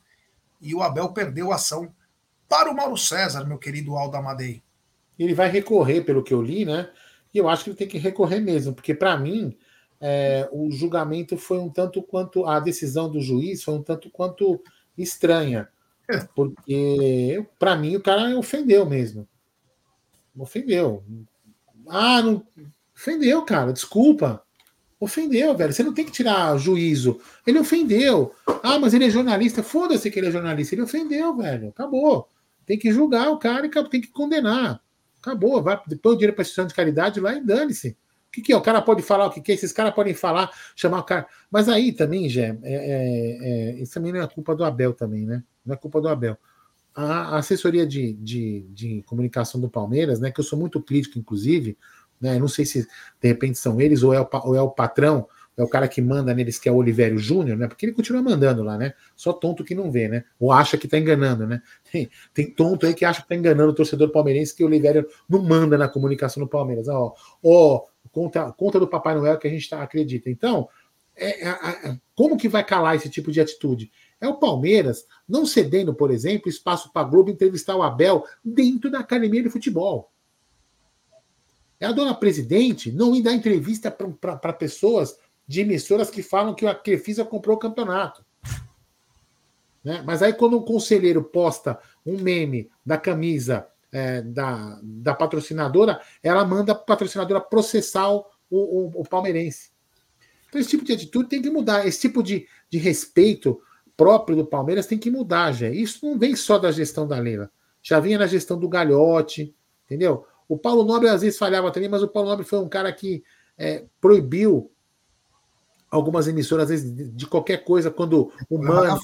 E o Abel perdeu a ação para o Mauro César, meu querido Aldo Amadei. Ele vai recorrer, pelo que eu li, né? E eu acho que ele tem que recorrer mesmo, porque para mim é, o julgamento foi um tanto quanto a decisão do juiz foi um tanto quanto estranha, [LAUGHS] porque para mim o cara ofendeu mesmo, ofendeu. Ah, não ofendeu, cara. Desculpa. Ofendeu, velho. Você não tem que tirar juízo. Ele ofendeu. Ah, mas ele é jornalista. Foda-se que ele é jornalista. Ele ofendeu, velho. Acabou. Tem que julgar o cara e tem que condenar. Acabou, vai, depois o dinheiro para instituição de caridade lá e dane-se. O que, que é? O cara pode falar o que, que é? Esses caras podem falar, chamar o cara. Mas aí também, Gé, é, é, é, isso também não é culpa do Abel também, né? Não é culpa do Abel. A, assessoria de, de, de, comunicação do Palmeiras, né? Que eu sou muito crítico, inclusive, né? Não sei se de repente são eles ou é o, ou é o patrão é o cara que manda neles, que é o Olivério Júnior, né? Porque ele continua mandando lá, né? Só tonto que não vê, né? Ou acha que tá enganando, né? [LAUGHS] Tem, tem tonto aí que acha que tá enganando o torcedor palmeirense que o Olivério não manda na comunicação do Palmeiras. Ó, ó conta, conta do Papai Noel que a gente tá, acredita. Então, é, é, é, como que vai calar esse tipo de atitude? É o Palmeiras não cedendo, por exemplo, espaço para a Globo entrevistar o Abel dentro da academia de futebol. É a dona presidente não ir dar entrevista para pessoas de emissoras que falam que a Crefisa comprou o campeonato. Né? Mas aí, quando um conselheiro posta um meme da camisa é, da, da patrocinadora, ela manda a patrocinadora processar o, o, o, palmeirense. Então, esse tipo de atitude tem que mudar. Esse tipo de, de respeito próprio do Palmeiras tem que mudar, já. Isso não vem só da gestão da Leila. Já vinha na gestão do Galhote, entendeu? O Paulo Nobre às vezes falhava também, mas o Paulo Nobre foi um cara que é, proibiu algumas emissoras, às vezes, de qualquer coisa, quando o Mano,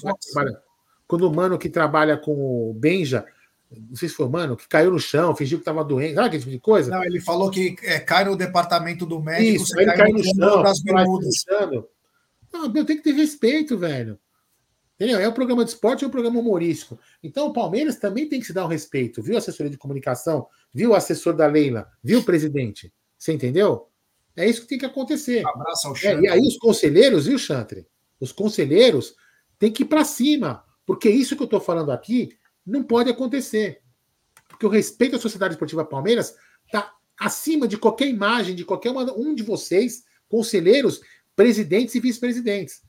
quando o Mano que trabalha com o Benja, não sei se foi o Mano, que caiu no chão, fingiu que estava doente, sabe aquele tipo de coisa? Não, ele falou que é, cai no departamento do médico, Isso, ele cai, cai no, no chão, das bermudas. Não, meu, tem que ter respeito, velho. Entendeu? É o programa de esporte, é o programa humorístico. Então o Palmeiras também tem que se dar o um respeito. Viu assessoria de comunicação? Viu o assessor da Leila? Viu o presidente? Você entendeu? É isso que tem que acontecer. Abraço ao É, e aí os conselheiros, viu, Chantre? Os conselheiros têm que ir para cima, porque isso que eu estou falando aqui não pode acontecer. Porque o respeito à Sociedade Esportiva Palmeiras está acima de qualquer imagem de qualquer um de vocês, conselheiros, presidentes e vice-presidentes.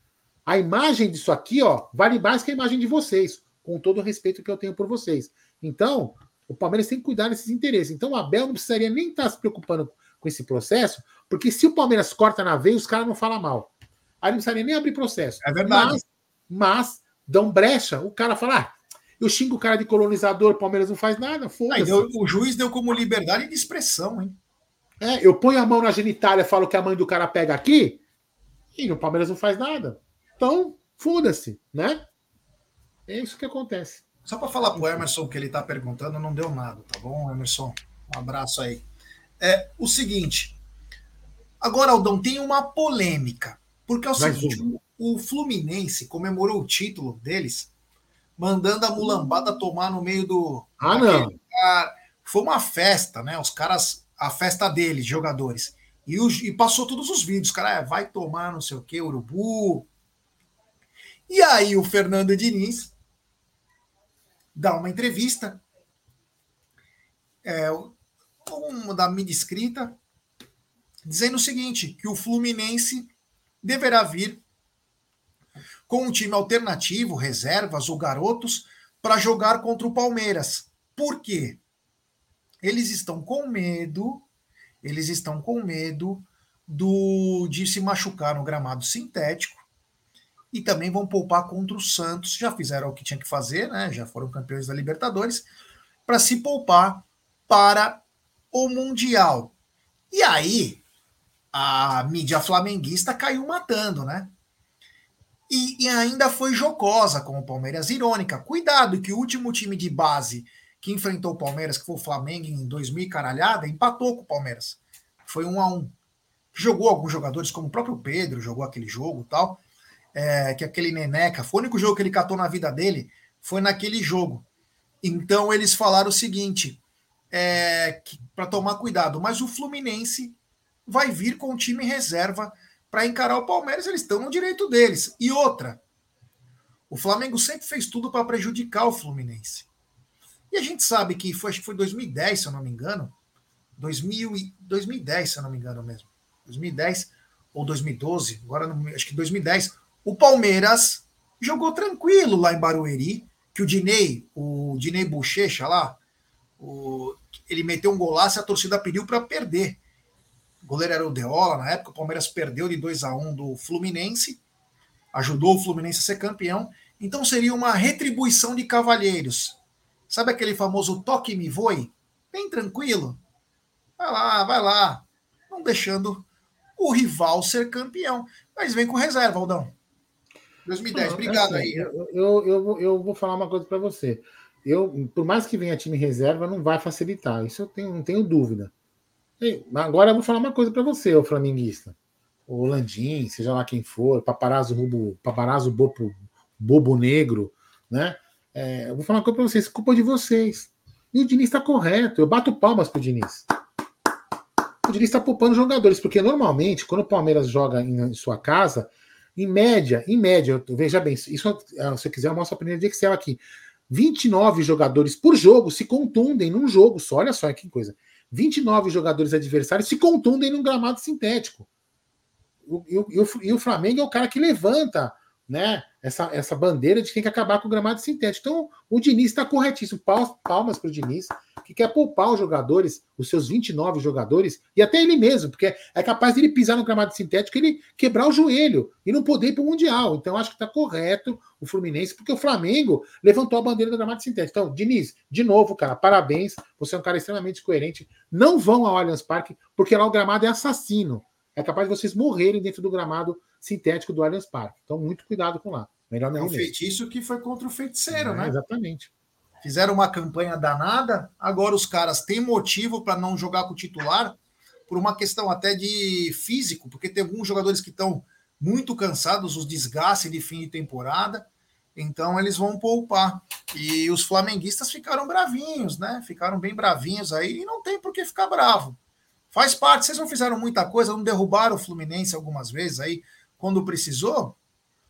A imagem disso aqui, ó, vale mais que a imagem de vocês, com todo o respeito que eu tenho por vocês. Então, o Palmeiras tem que cuidar desses interesses. Então, o Abel não precisaria nem estar tá se preocupando com esse processo, porque se o Palmeiras corta na veia, os caras não falam mal. Aí não precisaria nem abrir processo. É verdade. Mas, mas dão brecha, o cara fala, ah, eu xingo o cara de colonizador, o Palmeiras não faz nada, foda-se. O juiz deu como liberdade de expressão, hein? É, eu ponho a mão na genitália, falo que a mãe do cara pega aqui, e o Palmeiras não faz nada. Então, foda-se, né? É isso que acontece. Só para falar pro Emerson o que ele está perguntando, não deu nada, tá bom, Emerson? Um abraço aí. É o seguinte. Agora, Aldão, tem uma polêmica. Porque é o seguinte: o Fluminense comemorou o título deles, mandando a mulambada tomar no meio do. Ah, não. Foi uma festa, né? Os caras. A festa deles, jogadores. E, os, e passou todos os vídeos, cara, vai tomar não sei o que, urubu. E aí o Fernando Diniz dá uma entrevista, é, uma da mídia escrita, dizendo o seguinte, que o Fluminense deverá vir com um time alternativo, reservas ou garotos, para jogar contra o Palmeiras. Por quê? Eles estão com medo eles estão com medo do de se machucar no gramado sintético e também vão poupar contra o Santos. Já fizeram o que tinha que fazer, né? Já foram campeões da Libertadores para se poupar para o Mundial. E aí a mídia flamenguista caiu matando, né? E, e, ainda foi jocosa com o Palmeiras, irônica. Cuidado que o último time de base que enfrentou o Palmeiras, que foi o Flamengo em 2000 caralhada, empatou com o Palmeiras. Foi um a um. Jogou alguns jogadores, como o próprio Pedro, jogou aquele jogo tal. É, que aquele Neneca, foi o único jogo que ele catou na vida dele, foi naquele jogo. Então eles falaram o seguinte: é, para tomar cuidado, mas o Fluminense vai vir com o time reserva para encarar o Palmeiras, eles estão no direito deles. E outra, o Flamengo sempre fez tudo para prejudicar o Fluminense. E a gente sabe que foi, acho que foi 2010, se eu não me engano, 2000 e, 2010, se eu não me engano mesmo, 2010 ou 2012, agora acho que 2010, o Palmeiras jogou tranquilo lá em Barueri, que o Dinei, o Dinei Bochecha lá, o, ele meteu um golaço e a torcida pediu para perder. O goleiro era o Deola, na época o Palmeiras perdeu de 2 a 1 do Fluminense, ajudou o Fluminense a ser campeão, então seria uma retribuição de cavalheiros. Sabe aquele famoso toque me voe? Bem tranquilo. Vai lá, vai lá. Não deixando o rival ser campeão. Mas vem com reserva, Aldão. 2010, obrigado assim, aí. Eu, eu, eu, vou, eu vou falar uma coisa para você. Eu, por mais que venha time reserva, não vai facilitar. Isso eu tenho, não tenho dúvida. E, agora eu vou falar uma coisa para você, o flamenguista. O Landim, seja lá quem for, paparazzo, rubo, paparazzo bobo, bobo negro, né? É, eu vou falar uma coisa para vocês, culpa de vocês. E o Diniz está correto. Eu bato palmas pro Diniz. O Diniz está poupando jogadores, porque normalmente, quando o Palmeiras joga em, sua casa, em média, em média, veja bem, isso, se você quiser, eu mostro a primeira de Excel aqui. 29 jogadores por jogo se contundem num jogo só. Olha só que coisa. 29 jogadores adversários se contundem num gramado sintético. O, o, e o Flamengo é o cara que levanta né, essa, essa bandeira de que tem que acabar com o gramado sintético. Então, o Diniz está corretíssimo. Palmas para o Diniz, que quer poupar os jogadores, os seus 29 jogadores, e até ele mesmo, porque é capaz de ele pisar no gramado sintético e ele quebrar o joelho e não poder ir para o Mundial. Então, acho que está correto o Fluminense, porque o Flamengo levantou a bandeira do gramado sintético. Então, Diniz, de novo, cara, parabéns. Você é um cara extremamente coerente. Não vão ao Allianz Parque, porque lá o gramado é assassino. É capaz de vocês morrerem dentro do gramado sintético do Allianz Parque. Então, muito cuidado com lá. Melhor não é um feitiço que foi contra o feiticeiro, é, né? Exatamente. Fizeram uma campanha danada, agora os caras têm motivo para não jogar com o titular, por uma questão até de físico, porque tem alguns jogadores que estão muito cansados, os desgastes de fim de temporada, então eles vão poupar. E os flamenguistas ficaram bravinhos, né? Ficaram bem bravinhos aí, e não tem por que ficar bravo. Faz parte, vocês não fizeram muita coisa, não derrubaram o Fluminense algumas vezes aí, quando precisou,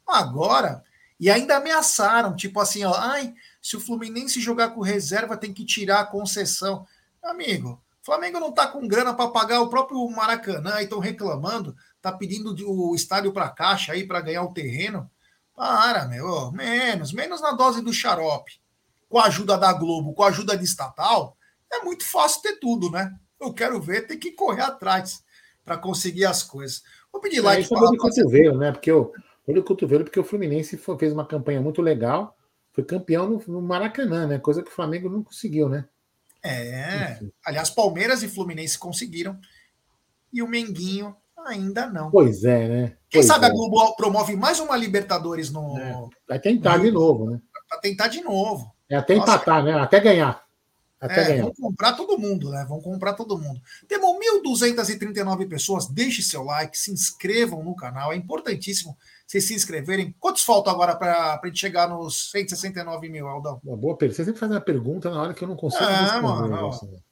agora. E ainda ameaçaram, tipo assim, ó, ai, se o Fluminense jogar com reserva, tem que tirar a concessão. Amigo, Flamengo não tá com grana para pagar o próprio Maracanã, e estão reclamando, tá pedindo o estádio para caixa aí para ganhar o terreno. Para, meu, menos, menos na dose do xarope. Com a ajuda da Globo, com a ajuda de estatal, é muito fácil ter tudo, né? Eu quero ver, tem que correr atrás para conseguir as coisas. Vou pedir like. É, isso é de cotovelo, né? Porque o olho cotovelo, porque o Fluminense foi, fez uma campanha muito legal, foi campeão no, no, Maracanã, né? Coisa que o Flamengo não conseguiu, né? É. Enfim. Aliás, Palmeiras e Fluminense conseguiram. E o Menguinho ainda não. Pois é, né? Quem pois sabe é. a Globo promove mais uma Libertadores no. É. Vai tentar no... de novo, né? Para tentar de novo. É até Nossa, empatar, né? Até ganhar. Até é, ganhar. Vão comprar todo mundo, né? Vão comprar todo mundo. Temos 1.239 pessoas. Deixe seu like, se inscrevam no canal. É importantíssimo vocês se inscreverem. Quantos faltam agora para a gente chegar nos 169 mil, Aldão? Uma boa pergunta. Você sempre faz uma pergunta na hora que eu não consigo é, responder. Mano, assim.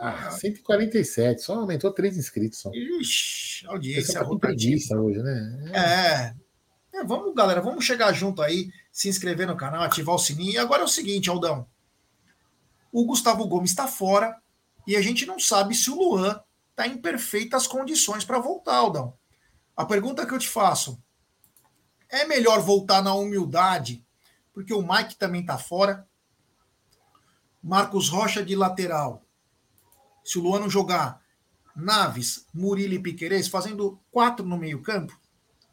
ah, 147, só aumentou três inscritos. Só. Ixi, audiência tá com preguiça hoje, né? É. é. Vamos, galera, vamos chegar junto aí, se inscrever no canal, ativar o sininho. E agora é o seguinte, Aldão. O Gustavo Gomes está fora e a gente não sabe se o Luan está em perfeitas condições para voltar, Aldão. A pergunta que eu te faço: é melhor voltar na humildade, porque o Mike também está fora. Marcos Rocha de lateral. Se o Luan não jogar, Naves, Murilo e Piquerez fazendo quatro no meio-campo.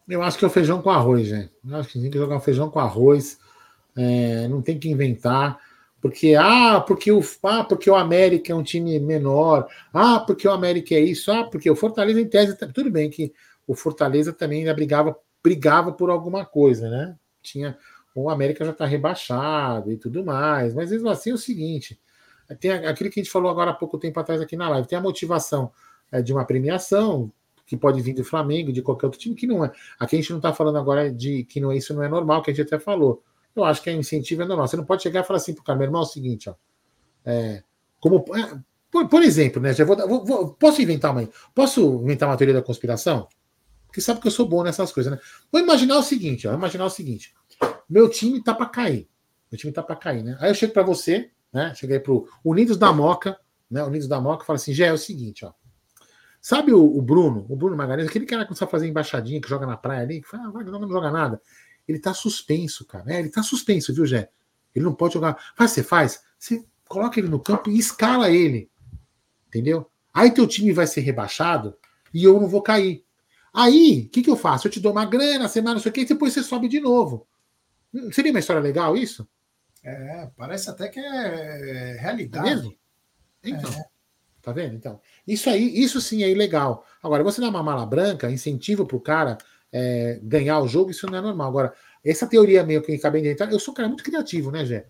Eu acho que é o feijão com arroz, gente. Eu acho que tem que jogar feijão com arroz. É, não tem que inventar. Porque, ah, porque o, ah, porque o América é um time menor. Ah, porque o América é isso. Ah, porque o Fortaleza, em tese, tudo bem que o Fortaleza também ainda brigava brigava por alguma coisa, né? Tinha o América já está rebaixado e tudo mais, mas mesmo assim é o seguinte: tem aquilo que a gente falou agora há pouco tempo atrás aqui na live, tem a motivação é, de uma premiação que pode vir do Flamengo, de qualquer outro time, que não é. Aqui a gente não está falando agora de que não é isso não é normal, que a gente até falou. Eu acho que a incentivo é normal. Você não pode chegar e falar assim para o cara, meu irmão, é o seguinte, ó. É, como, é, por, por, exemplo, né? Já vou, vou, vou, posso inventar uma. Posso inventar uma teoria da conspiração? Porque sabe que eu sou bom nessas coisas, né? Vou imaginar o seguinte, ó, imaginar o seguinte. Meu time tá para cair. Meu time tá para cair, né? Aí eu chego para você, né? Cheguei pro Unidos da Moca, né? Unidos da Moca, fala assim, já é o seguinte, ó. Sabe o, o, Bruno, o Bruno Magalhães, aquele cara que sabe fazer embaixadinha, que joga na praia ali, que fala, ah, não joga nada. Ele tá suspenso, cara. É, ele tá suspenso, viu, Jé? Ele não pode jogar. Faz, você faz, você coloca ele no campo e escala ele. Entendeu? Aí teu time vai ser rebaixado e eu não vou cair. Aí, o que, que eu faço? Eu te dou uma grana, semana, não sei o quê, e depois você sobe de novo. Hum, seria uma história legal isso? É, parece até que é realidade. É mesmo? Então. É. Tá vendo? Então, isso aí, isso sim é ilegal. Agora, você dá uma mala branca, incentivo pro cara é, ganhar o jogo, isso não é normal. Agora, essa teoria meio que acabei de entrar, eu sou um cara muito criativo, né, Gé?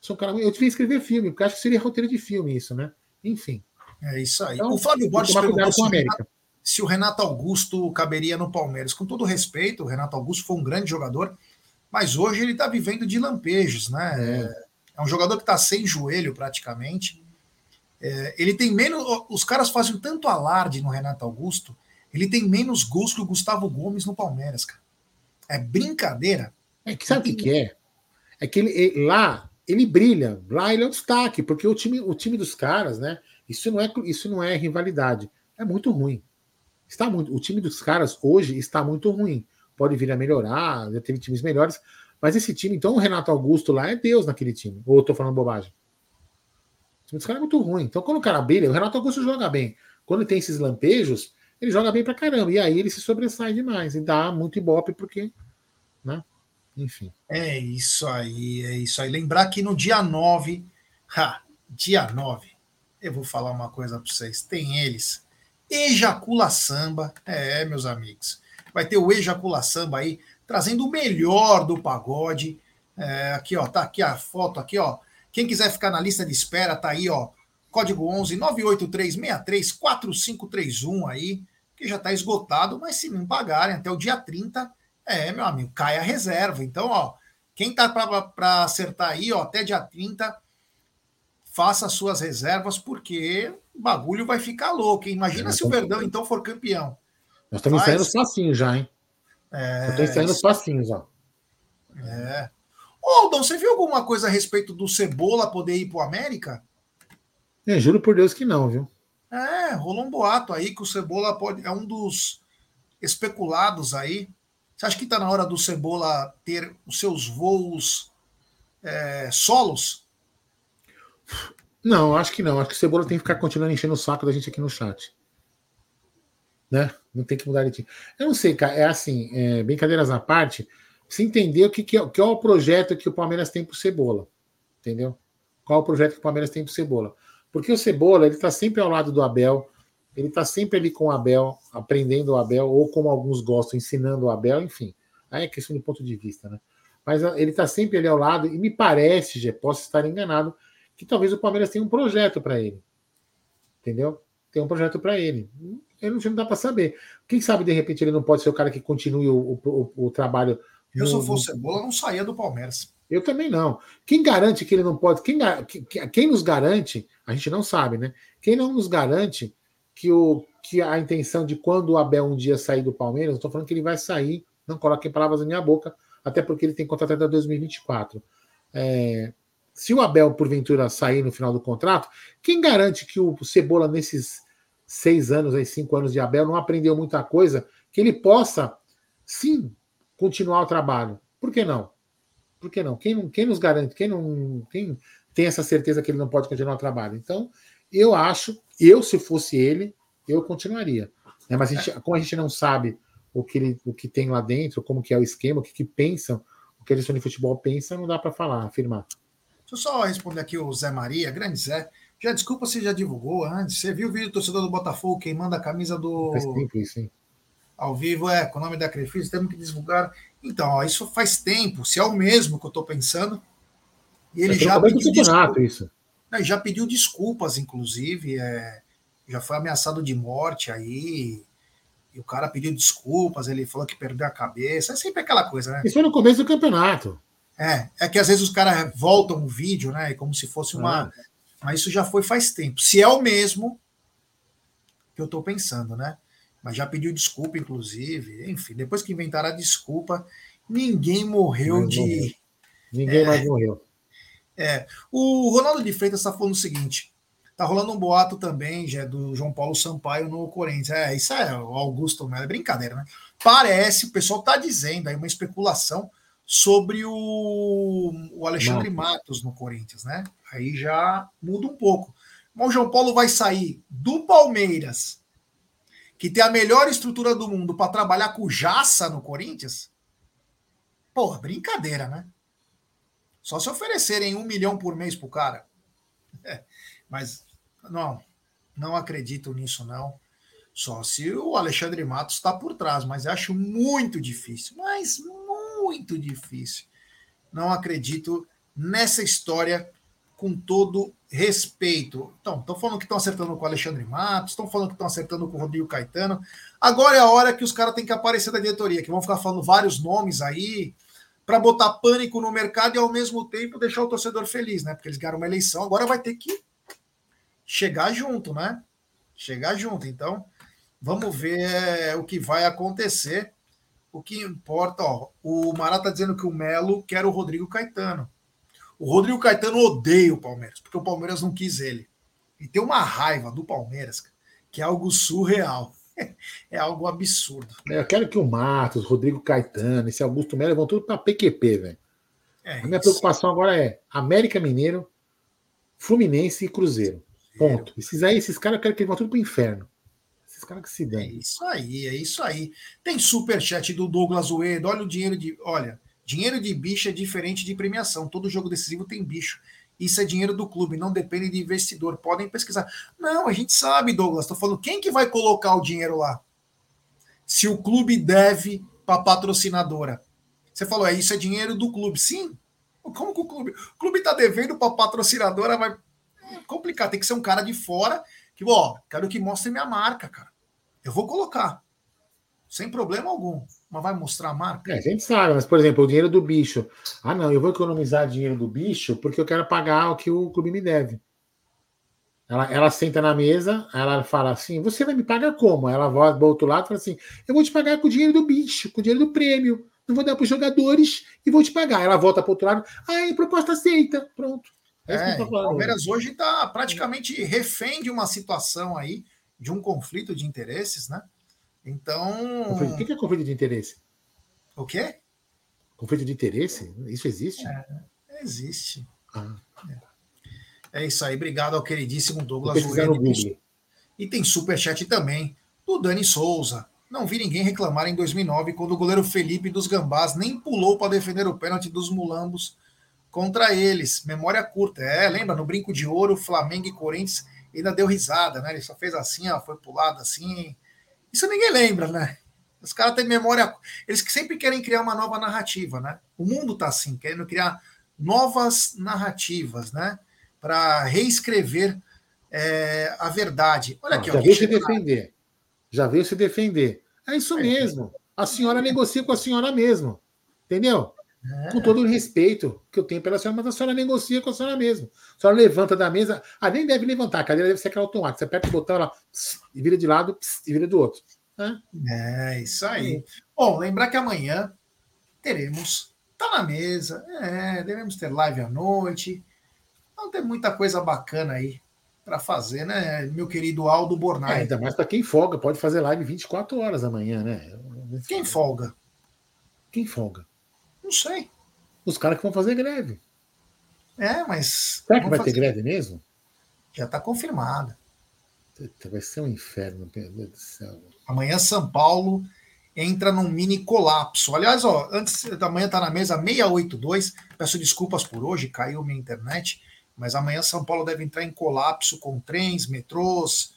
Sou um cara, eu devia escrever filme, porque acho que seria roteiro de filme isso, né? Enfim. É isso aí. Então, o Flávio Borges perguntou com a América se o Renato Augusto caberia no Palmeiras. Com todo respeito, o Renato Augusto foi um grande jogador, mas hoje ele está vivendo de lampejos, né? É, é um jogador que está sem joelho praticamente. É, ele tem menos. Os caras fazem tanto alarde no Renato Augusto, ele tem menos gols que o Gustavo Gomes no Palmeiras, cara. É brincadeira. É que sabe o que, que é? É que ele, lá ele brilha, lá ele é um destaque, porque o time, o time dos caras, né? Isso não é, isso não é rivalidade, é muito ruim. Está muito, o time dos caras hoje está muito ruim. Pode vir a melhorar, já teve times melhores, mas esse time, então o Renato Augusto lá é Deus naquele time. Ou eu tô falando bobagem? O time dos caras é muito ruim. Então quando o cara brilha, o Renato Augusto joga bem. Quando tem esses lampejos, ele joga bem pra caramba. E aí ele se sobressai demais e dá muito ibope porque, né? Enfim. É isso aí, é isso aí. Lembrar que no dia 9, ha, dia 9, eu vou falar uma coisa para vocês. Tem eles Ejacula Samba. É, meus amigos. Vai ter o Ejacula Samba aí, trazendo o melhor do pagode. É, aqui, ó, tá aqui a foto aqui, ó. Quem quiser ficar na lista de espera, tá aí, ó. Código 11 98363 4531 aí, que já tá esgotado, mas se não pagarem até o dia 30, é, meu amigo, cai a reserva. Então, ó, quem tá para acertar aí, ó, até dia 30, faça suas reservas, porque o bagulho vai ficar louco. Hein? Imagina é, se o Verdão então for campeão. Nós estamos Faz... saindo facinho já, hein? É, estamos saindo facinhos, ó. É. Ô, Aldão, você viu alguma coisa a respeito do Cebola poder ir para o América? É, juro por Deus que não, viu? É, rolou um boato aí que o Cebola pode. É um dos especulados aí. Você acha que está na hora do Cebola ter os seus voos é, solos? Não, acho que não. Acho que o Cebola tem que ficar continuando enchendo o saco da gente aqui no chat. Né? Não tem que mudar de time. Eu não sei, cara. É assim, é, brincadeiras à parte, se entender o que, que, é, que é o projeto que o Palmeiras tem pro Cebola. Entendeu? Qual é o projeto que o Palmeiras tem pro Cebola? Porque o Cebola, ele tá sempre ao lado do Abel, ele tá sempre ali com o Abel, aprendendo o Abel, ou como alguns gostam, ensinando o Abel, enfim. Aí é questão do ponto de vista, né? Mas ele está sempre ali ao lado, e me parece, já posso estar enganado, que talvez o Palmeiras tenha um projeto para ele. Entendeu? Tem um projeto para ele. Eu não, dá para saber. Quem sabe, de repente, ele não pode ser o cara que continue o, o, o trabalho. Eu, se eu fosse Cebola, não saía do Palmeiras. Eu também não. Quem garante que ele não pode. Quem, quem nos garante, a gente não sabe, né? Quem não nos garante que, o, que a intenção de quando o Abel um dia sair do Palmeiras, estou falando que ele vai sair, não coloquem palavras na minha boca, até porque ele tem contrato até 2024. É, se o Abel, porventura, sair no final do contrato, quem garante que o Cebola, nesses seis anos, aí, cinco anos de Abel, não aprendeu muita coisa, que ele possa, sim, continuar o trabalho? Por que não? Por que não? Quem, quem nos garante? Quem, não, quem tem essa certeza que ele não pode continuar o trabalho? Então, eu acho, eu, se fosse ele, eu continuaria. Né? Mas a gente, como a gente não sabe o que, ele, o que tem lá dentro, como que é o esquema, o que, que pensam, o que eles de futebol pensam, não dá para falar, afirmar. Deixa eu só responder aqui o Zé Maria, grande Zé. Já desculpa se já divulgou antes. Você viu o vídeo do torcedor do Botafogo queimando a camisa do. Faz tempo isso, hein? Ao vivo, é, com o nome da Crefisa, temos que divulgar. Então, ó, isso faz tempo, se é o mesmo que eu estou pensando. E ele é já pediu desculpas. Isso. Não, já pediu desculpas, inclusive. É, já foi ameaçado de morte aí. E o cara pediu desculpas, ele falou que perdeu a cabeça. É sempre aquela coisa, né? Isso foi no começo do campeonato. É, é que às vezes os caras voltam o vídeo, né? Como se fosse uma. Ah. Mas isso já foi faz tempo. Se é o mesmo que eu estou pensando, né? Mas já pediu desculpa, inclusive. Enfim, depois que inventaram a desculpa, ninguém morreu de. Morreu. Ninguém é, mais morreu. É. O Ronaldo de Freitas está falando o seguinte: tá rolando um boato também, já do João Paulo Sampaio no Corinthians. É, isso é o Augusto Melo, é brincadeira, né? Parece, o pessoal tá dizendo aí uma especulação sobre o, o Alexandre Matos no Corinthians, né? Aí já muda um pouco. Mas o João Paulo vai sair do Palmeiras, que tem a melhor estrutura do mundo, para trabalhar com o Jaça no Corinthians? Porra, brincadeira, né? Só se oferecerem um milhão por mês pro cara. É, mas não, não acredito nisso, não. Só se o Alexandre Matos está por trás, mas acho muito difícil. Mas muito difícil. Não acredito nessa história com todo respeito. Então, estão falando que estão acertando com o Alexandre Matos, estão falando que estão acertando com o Rodrigo Caetano. Agora é a hora que os caras têm que aparecer da diretoria, que vão ficar falando vários nomes aí para botar pânico no mercado e ao mesmo tempo deixar o torcedor feliz, né? Porque eles ganharam uma eleição, agora vai ter que chegar junto, né? Chegar junto. Então, vamos ver é, o que vai acontecer. O que importa, ó, o Mará tá dizendo que o Melo quer o Rodrigo Caetano. O Rodrigo Caetano odeia o Palmeiras, porque o Palmeiras não quis ele. E tem uma raiva do Palmeiras, que é algo surreal. [LAUGHS] É algo absurdo. É, eu quero que o Matos, Rodrigo Caetano, esse Augusto Melo vão tudo para PQP, velho. É a minha isso. preocupação agora é América Mineiro, Fluminense e Cruzeiro. Ponto. Esses aí, esses caras, eu quero que eles vão tudo pro inferno. Esses caras que se dão. É isso aí, é isso aí. Tem superchat do Douglas Uedo. Olha o dinheiro de. Olha, dinheiro de bicho é diferente de premiação. Todo jogo decisivo tem bicho. Isso é dinheiro do clube, não depende de investidor. Podem pesquisar. Não, a gente sabe, Douglas. Estou falando quem que vai colocar o dinheiro lá? Se o clube deve para patrocinadora. Você falou, é isso é dinheiro do clube. Sim. Como que o clube? O clube está devendo para patrocinadora, vai é complicado. Tem que ser um cara de fora que, ó, quero que mostre minha marca, cara. Eu vou colocar. Sem problema algum. Mas vai mostrar a marca? É, a gente sabe, mas, por exemplo, o dinheiro do bicho. Ah, não, eu vou economizar dinheiro do bicho porque eu quero pagar o que o clube me deve. Ela, ela senta na mesa, ela fala assim: você vai me pagar como? Ela volta do outro lado e fala assim: eu vou te pagar com o dinheiro do bicho, com o dinheiro do prêmio. Não vou dar para os jogadores e vou te pagar. Ela volta para o outro lado. Ah, proposta aceita. Pronto. É, é o Palmeiras hoje está praticamente refém de uma situação aí, de um conflito de interesses, né? Então. O que é conflito de interesse? O quê? Conflito de interesse? Isso existe? É, existe. Ah. É. é. isso aí. Obrigado ao queridíssimo Douglas Google. E tem superchat também do Dani Souza. Não vi ninguém reclamar em 2009 quando o goleiro Felipe dos Gambás nem pulou para defender o pênalti dos Mulambos contra eles. Memória curta. É, lembra? No Brinco de Ouro, Flamengo e Corinthians ainda deu risada, né? Ele só fez assim, ó, foi pulado assim. Isso ninguém lembra, né? Os caras têm memória. Eles que sempre querem criar uma nova narrativa, né? O mundo tá assim, querendo criar novas narrativas, né? Para reescrever é, a verdade. Olha aqui, já ó, veio se defender. Já veio se defender. É isso é. mesmo. A senhora negocia com a senhora mesmo. Entendeu? É. Com todo o respeito que eu tenho pela senhora, mas a senhora negocia com a senhora mesmo. A senhora levanta da mesa. Ah, nem deve levantar, a cadeira deve ser aquela automática. Você aperta o botão, ela pss, e vira de lado pss, e vira do outro. É, é isso aí. Bom, lembrar que amanhã teremos. Tá na mesa. É, devemos ter live à noite. Não tem muita coisa bacana aí para fazer, né, meu querido Aldo Bornai? É, ainda mais para quem folga, pode fazer live 24 horas amanhã, né? Quem folga? Quem folga? Não sei. Os caras que vão fazer greve. É, mas. Será que vai fazer... ter greve mesmo? Já está confirmada. Vai ser um inferno, meu Deus do céu. Amanhã São Paulo entra num mini colapso. Aliás, ó, antes da manhã tá na mesa 682. Peço desculpas por hoje, caiu minha internet, mas amanhã São Paulo deve entrar em colapso com trens, metrôs.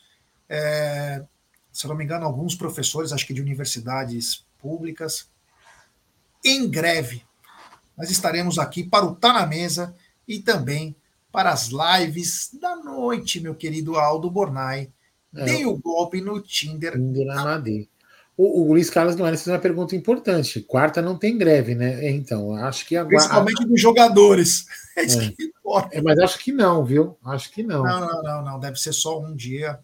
É, se não me engano, alguns professores, acho que de universidades públicas, em greve. Nós estaremos aqui para o Tá na Mesa e também para as lives da noite, meu querido Aldo Bornai é. Dei o golpe no Tinder. O, o Luiz Carlos Guimarães fez uma pergunta importante. Quarta não tem greve, né? Então, acho que agora. Principalmente dos jogadores. [LAUGHS] É isso é. que importa. É, mas acho que não, viu? Acho que não. Não, não, não, não. Deve ser só um dia.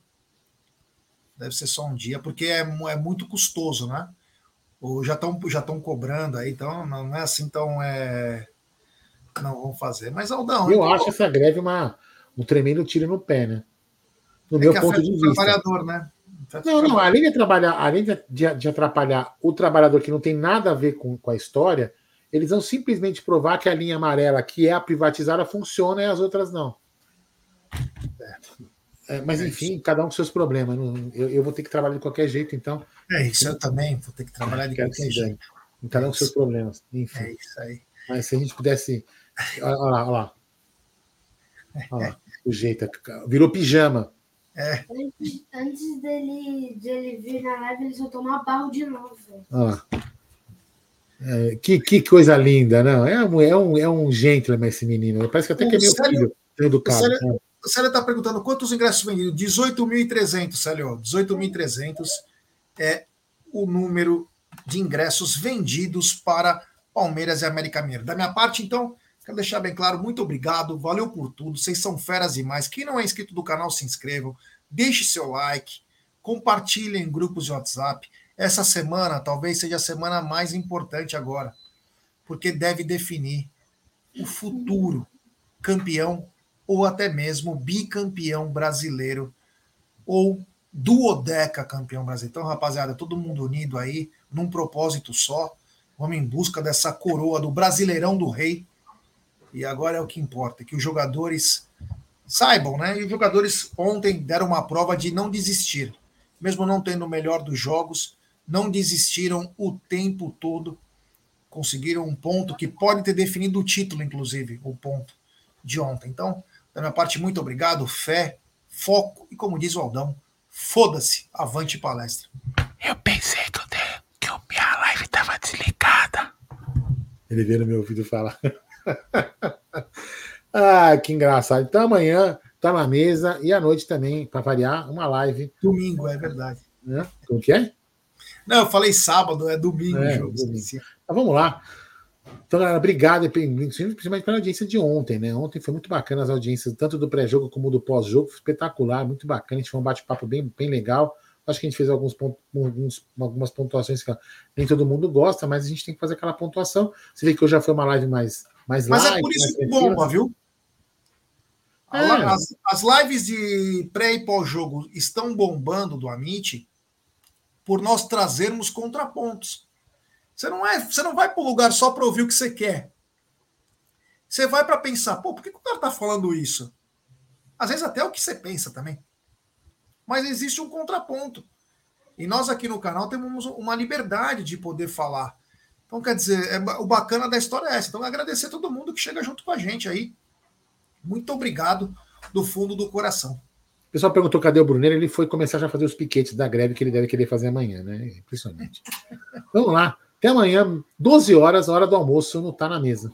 Deve ser só um dia, porque é, é muito custoso, né? Ou já estão já cobrando aí, então não é assim tão. É... Não vão fazer. Mas, Aldão. Eu acho essa greve uma, um tremendo tiro no pé, né? no é meu ponto de vista. trabalhador, né? Não, não, além de trabalhar, além de, de, atrapalhar o trabalhador que não tem nada a ver com, com a história, eles vão simplesmente provar que a linha amarela, que é a privatizada, funciona e as outras não. É, mas é enfim, isso. cada um com seus problemas. Eu, eu, vou ter que trabalhar de qualquer jeito, então. É isso, eu também vou ter que trabalhar de qualquer jeito. Cada um com seus problemas. Enfim. É isso aí. Mas se a gente pudesse. Olha lá, olha lá. [LAUGHS] Olha lá o jeito. Virou pijama. É. Antes, antes dele, dele vir na live, ele soltou uma barro de novo. Ah. É, que, que coisa linda, não? É um, é um, é um gentleman esse menino. Parece que até o que é meu filho educado. O Célio, né? Célio está perguntando quantos ingressos vendidos? 18.300, Célio. 18.300 é o número de ingressos vendidos para Palmeiras e América Mineiro. Da minha parte, então, Quero deixar bem claro, muito obrigado, valeu por tudo, vocês são feras demais. Quem não é inscrito do canal, se inscrevam, deixe seu like, compartilhem em grupos de WhatsApp. Essa semana talvez seja a semana mais importante agora, porque deve definir o futuro campeão ou até mesmo bicampeão brasileiro ou duodeca campeão brasileiro. Então, rapaziada, todo mundo unido aí, num propósito só. Vamos em busca dessa coroa do Brasileirão do Rei e agora é o que importa, que os jogadores saibam, né? E os jogadores ontem deram uma prova de não desistir. Mesmo não tendo o melhor dos jogos, não desistiram o tempo todo. Conseguiram um ponto que pode ter definido o título, inclusive, o ponto de ontem. Então, da minha parte, muito obrigado, fé, foco e, como diz o Aldão, foda-se, avante palestra. Eu pensei que, eu te... que a minha live estava desligada. Ele veio no meu ouvido falar. [LAUGHS] ah, que engraçado. Então amanhã tá na mesa e à noite também, para variar, uma live. Domingo, é verdade. Né? Como que é? Não, eu falei sábado, é domingo é, jogo. Domingo. Então, vamos lá. Então, galera, obrigado, principalmente pela audiência de ontem, né? Ontem foi muito bacana as audiências, tanto do pré-jogo como do pós-jogo, espetacular, muito bacana. A gente foi um bate-papo bem, bem legal. Acho que a gente fez alguns, pontos, alguns algumas pontuações que nem todo mundo gosta, mas a gente tem que fazer aquela pontuação. Você vê que hoje já foi uma live mais mais Mas é por isso que bomba, viu? É. As, as, lives de pré e pós-jogo estão bombando do Amit por nós trazermos contrapontos. Você não, é, você não vai para o lugar só para ouvir o que você quer. Você vai para pensar, pô, por que, que o cara está falando isso? Às vezes até é o que você pensa também. Mas existe um contraponto. E nós aqui no canal temos uma liberdade de poder falar. Então, quer dizer, é, o bacana da história é essa. Então, agradecer a todo mundo que chega junto com a gente aí. Muito obrigado do fundo do coração. O pessoal perguntou cadê o Bruneiro, ele foi começar já a fazer os piquetes da greve que ele deve querer fazer amanhã, né? É impressionante. [LAUGHS] Vamos lá. Até amanhã, 12 horas, a hora do almoço, não está na mesa.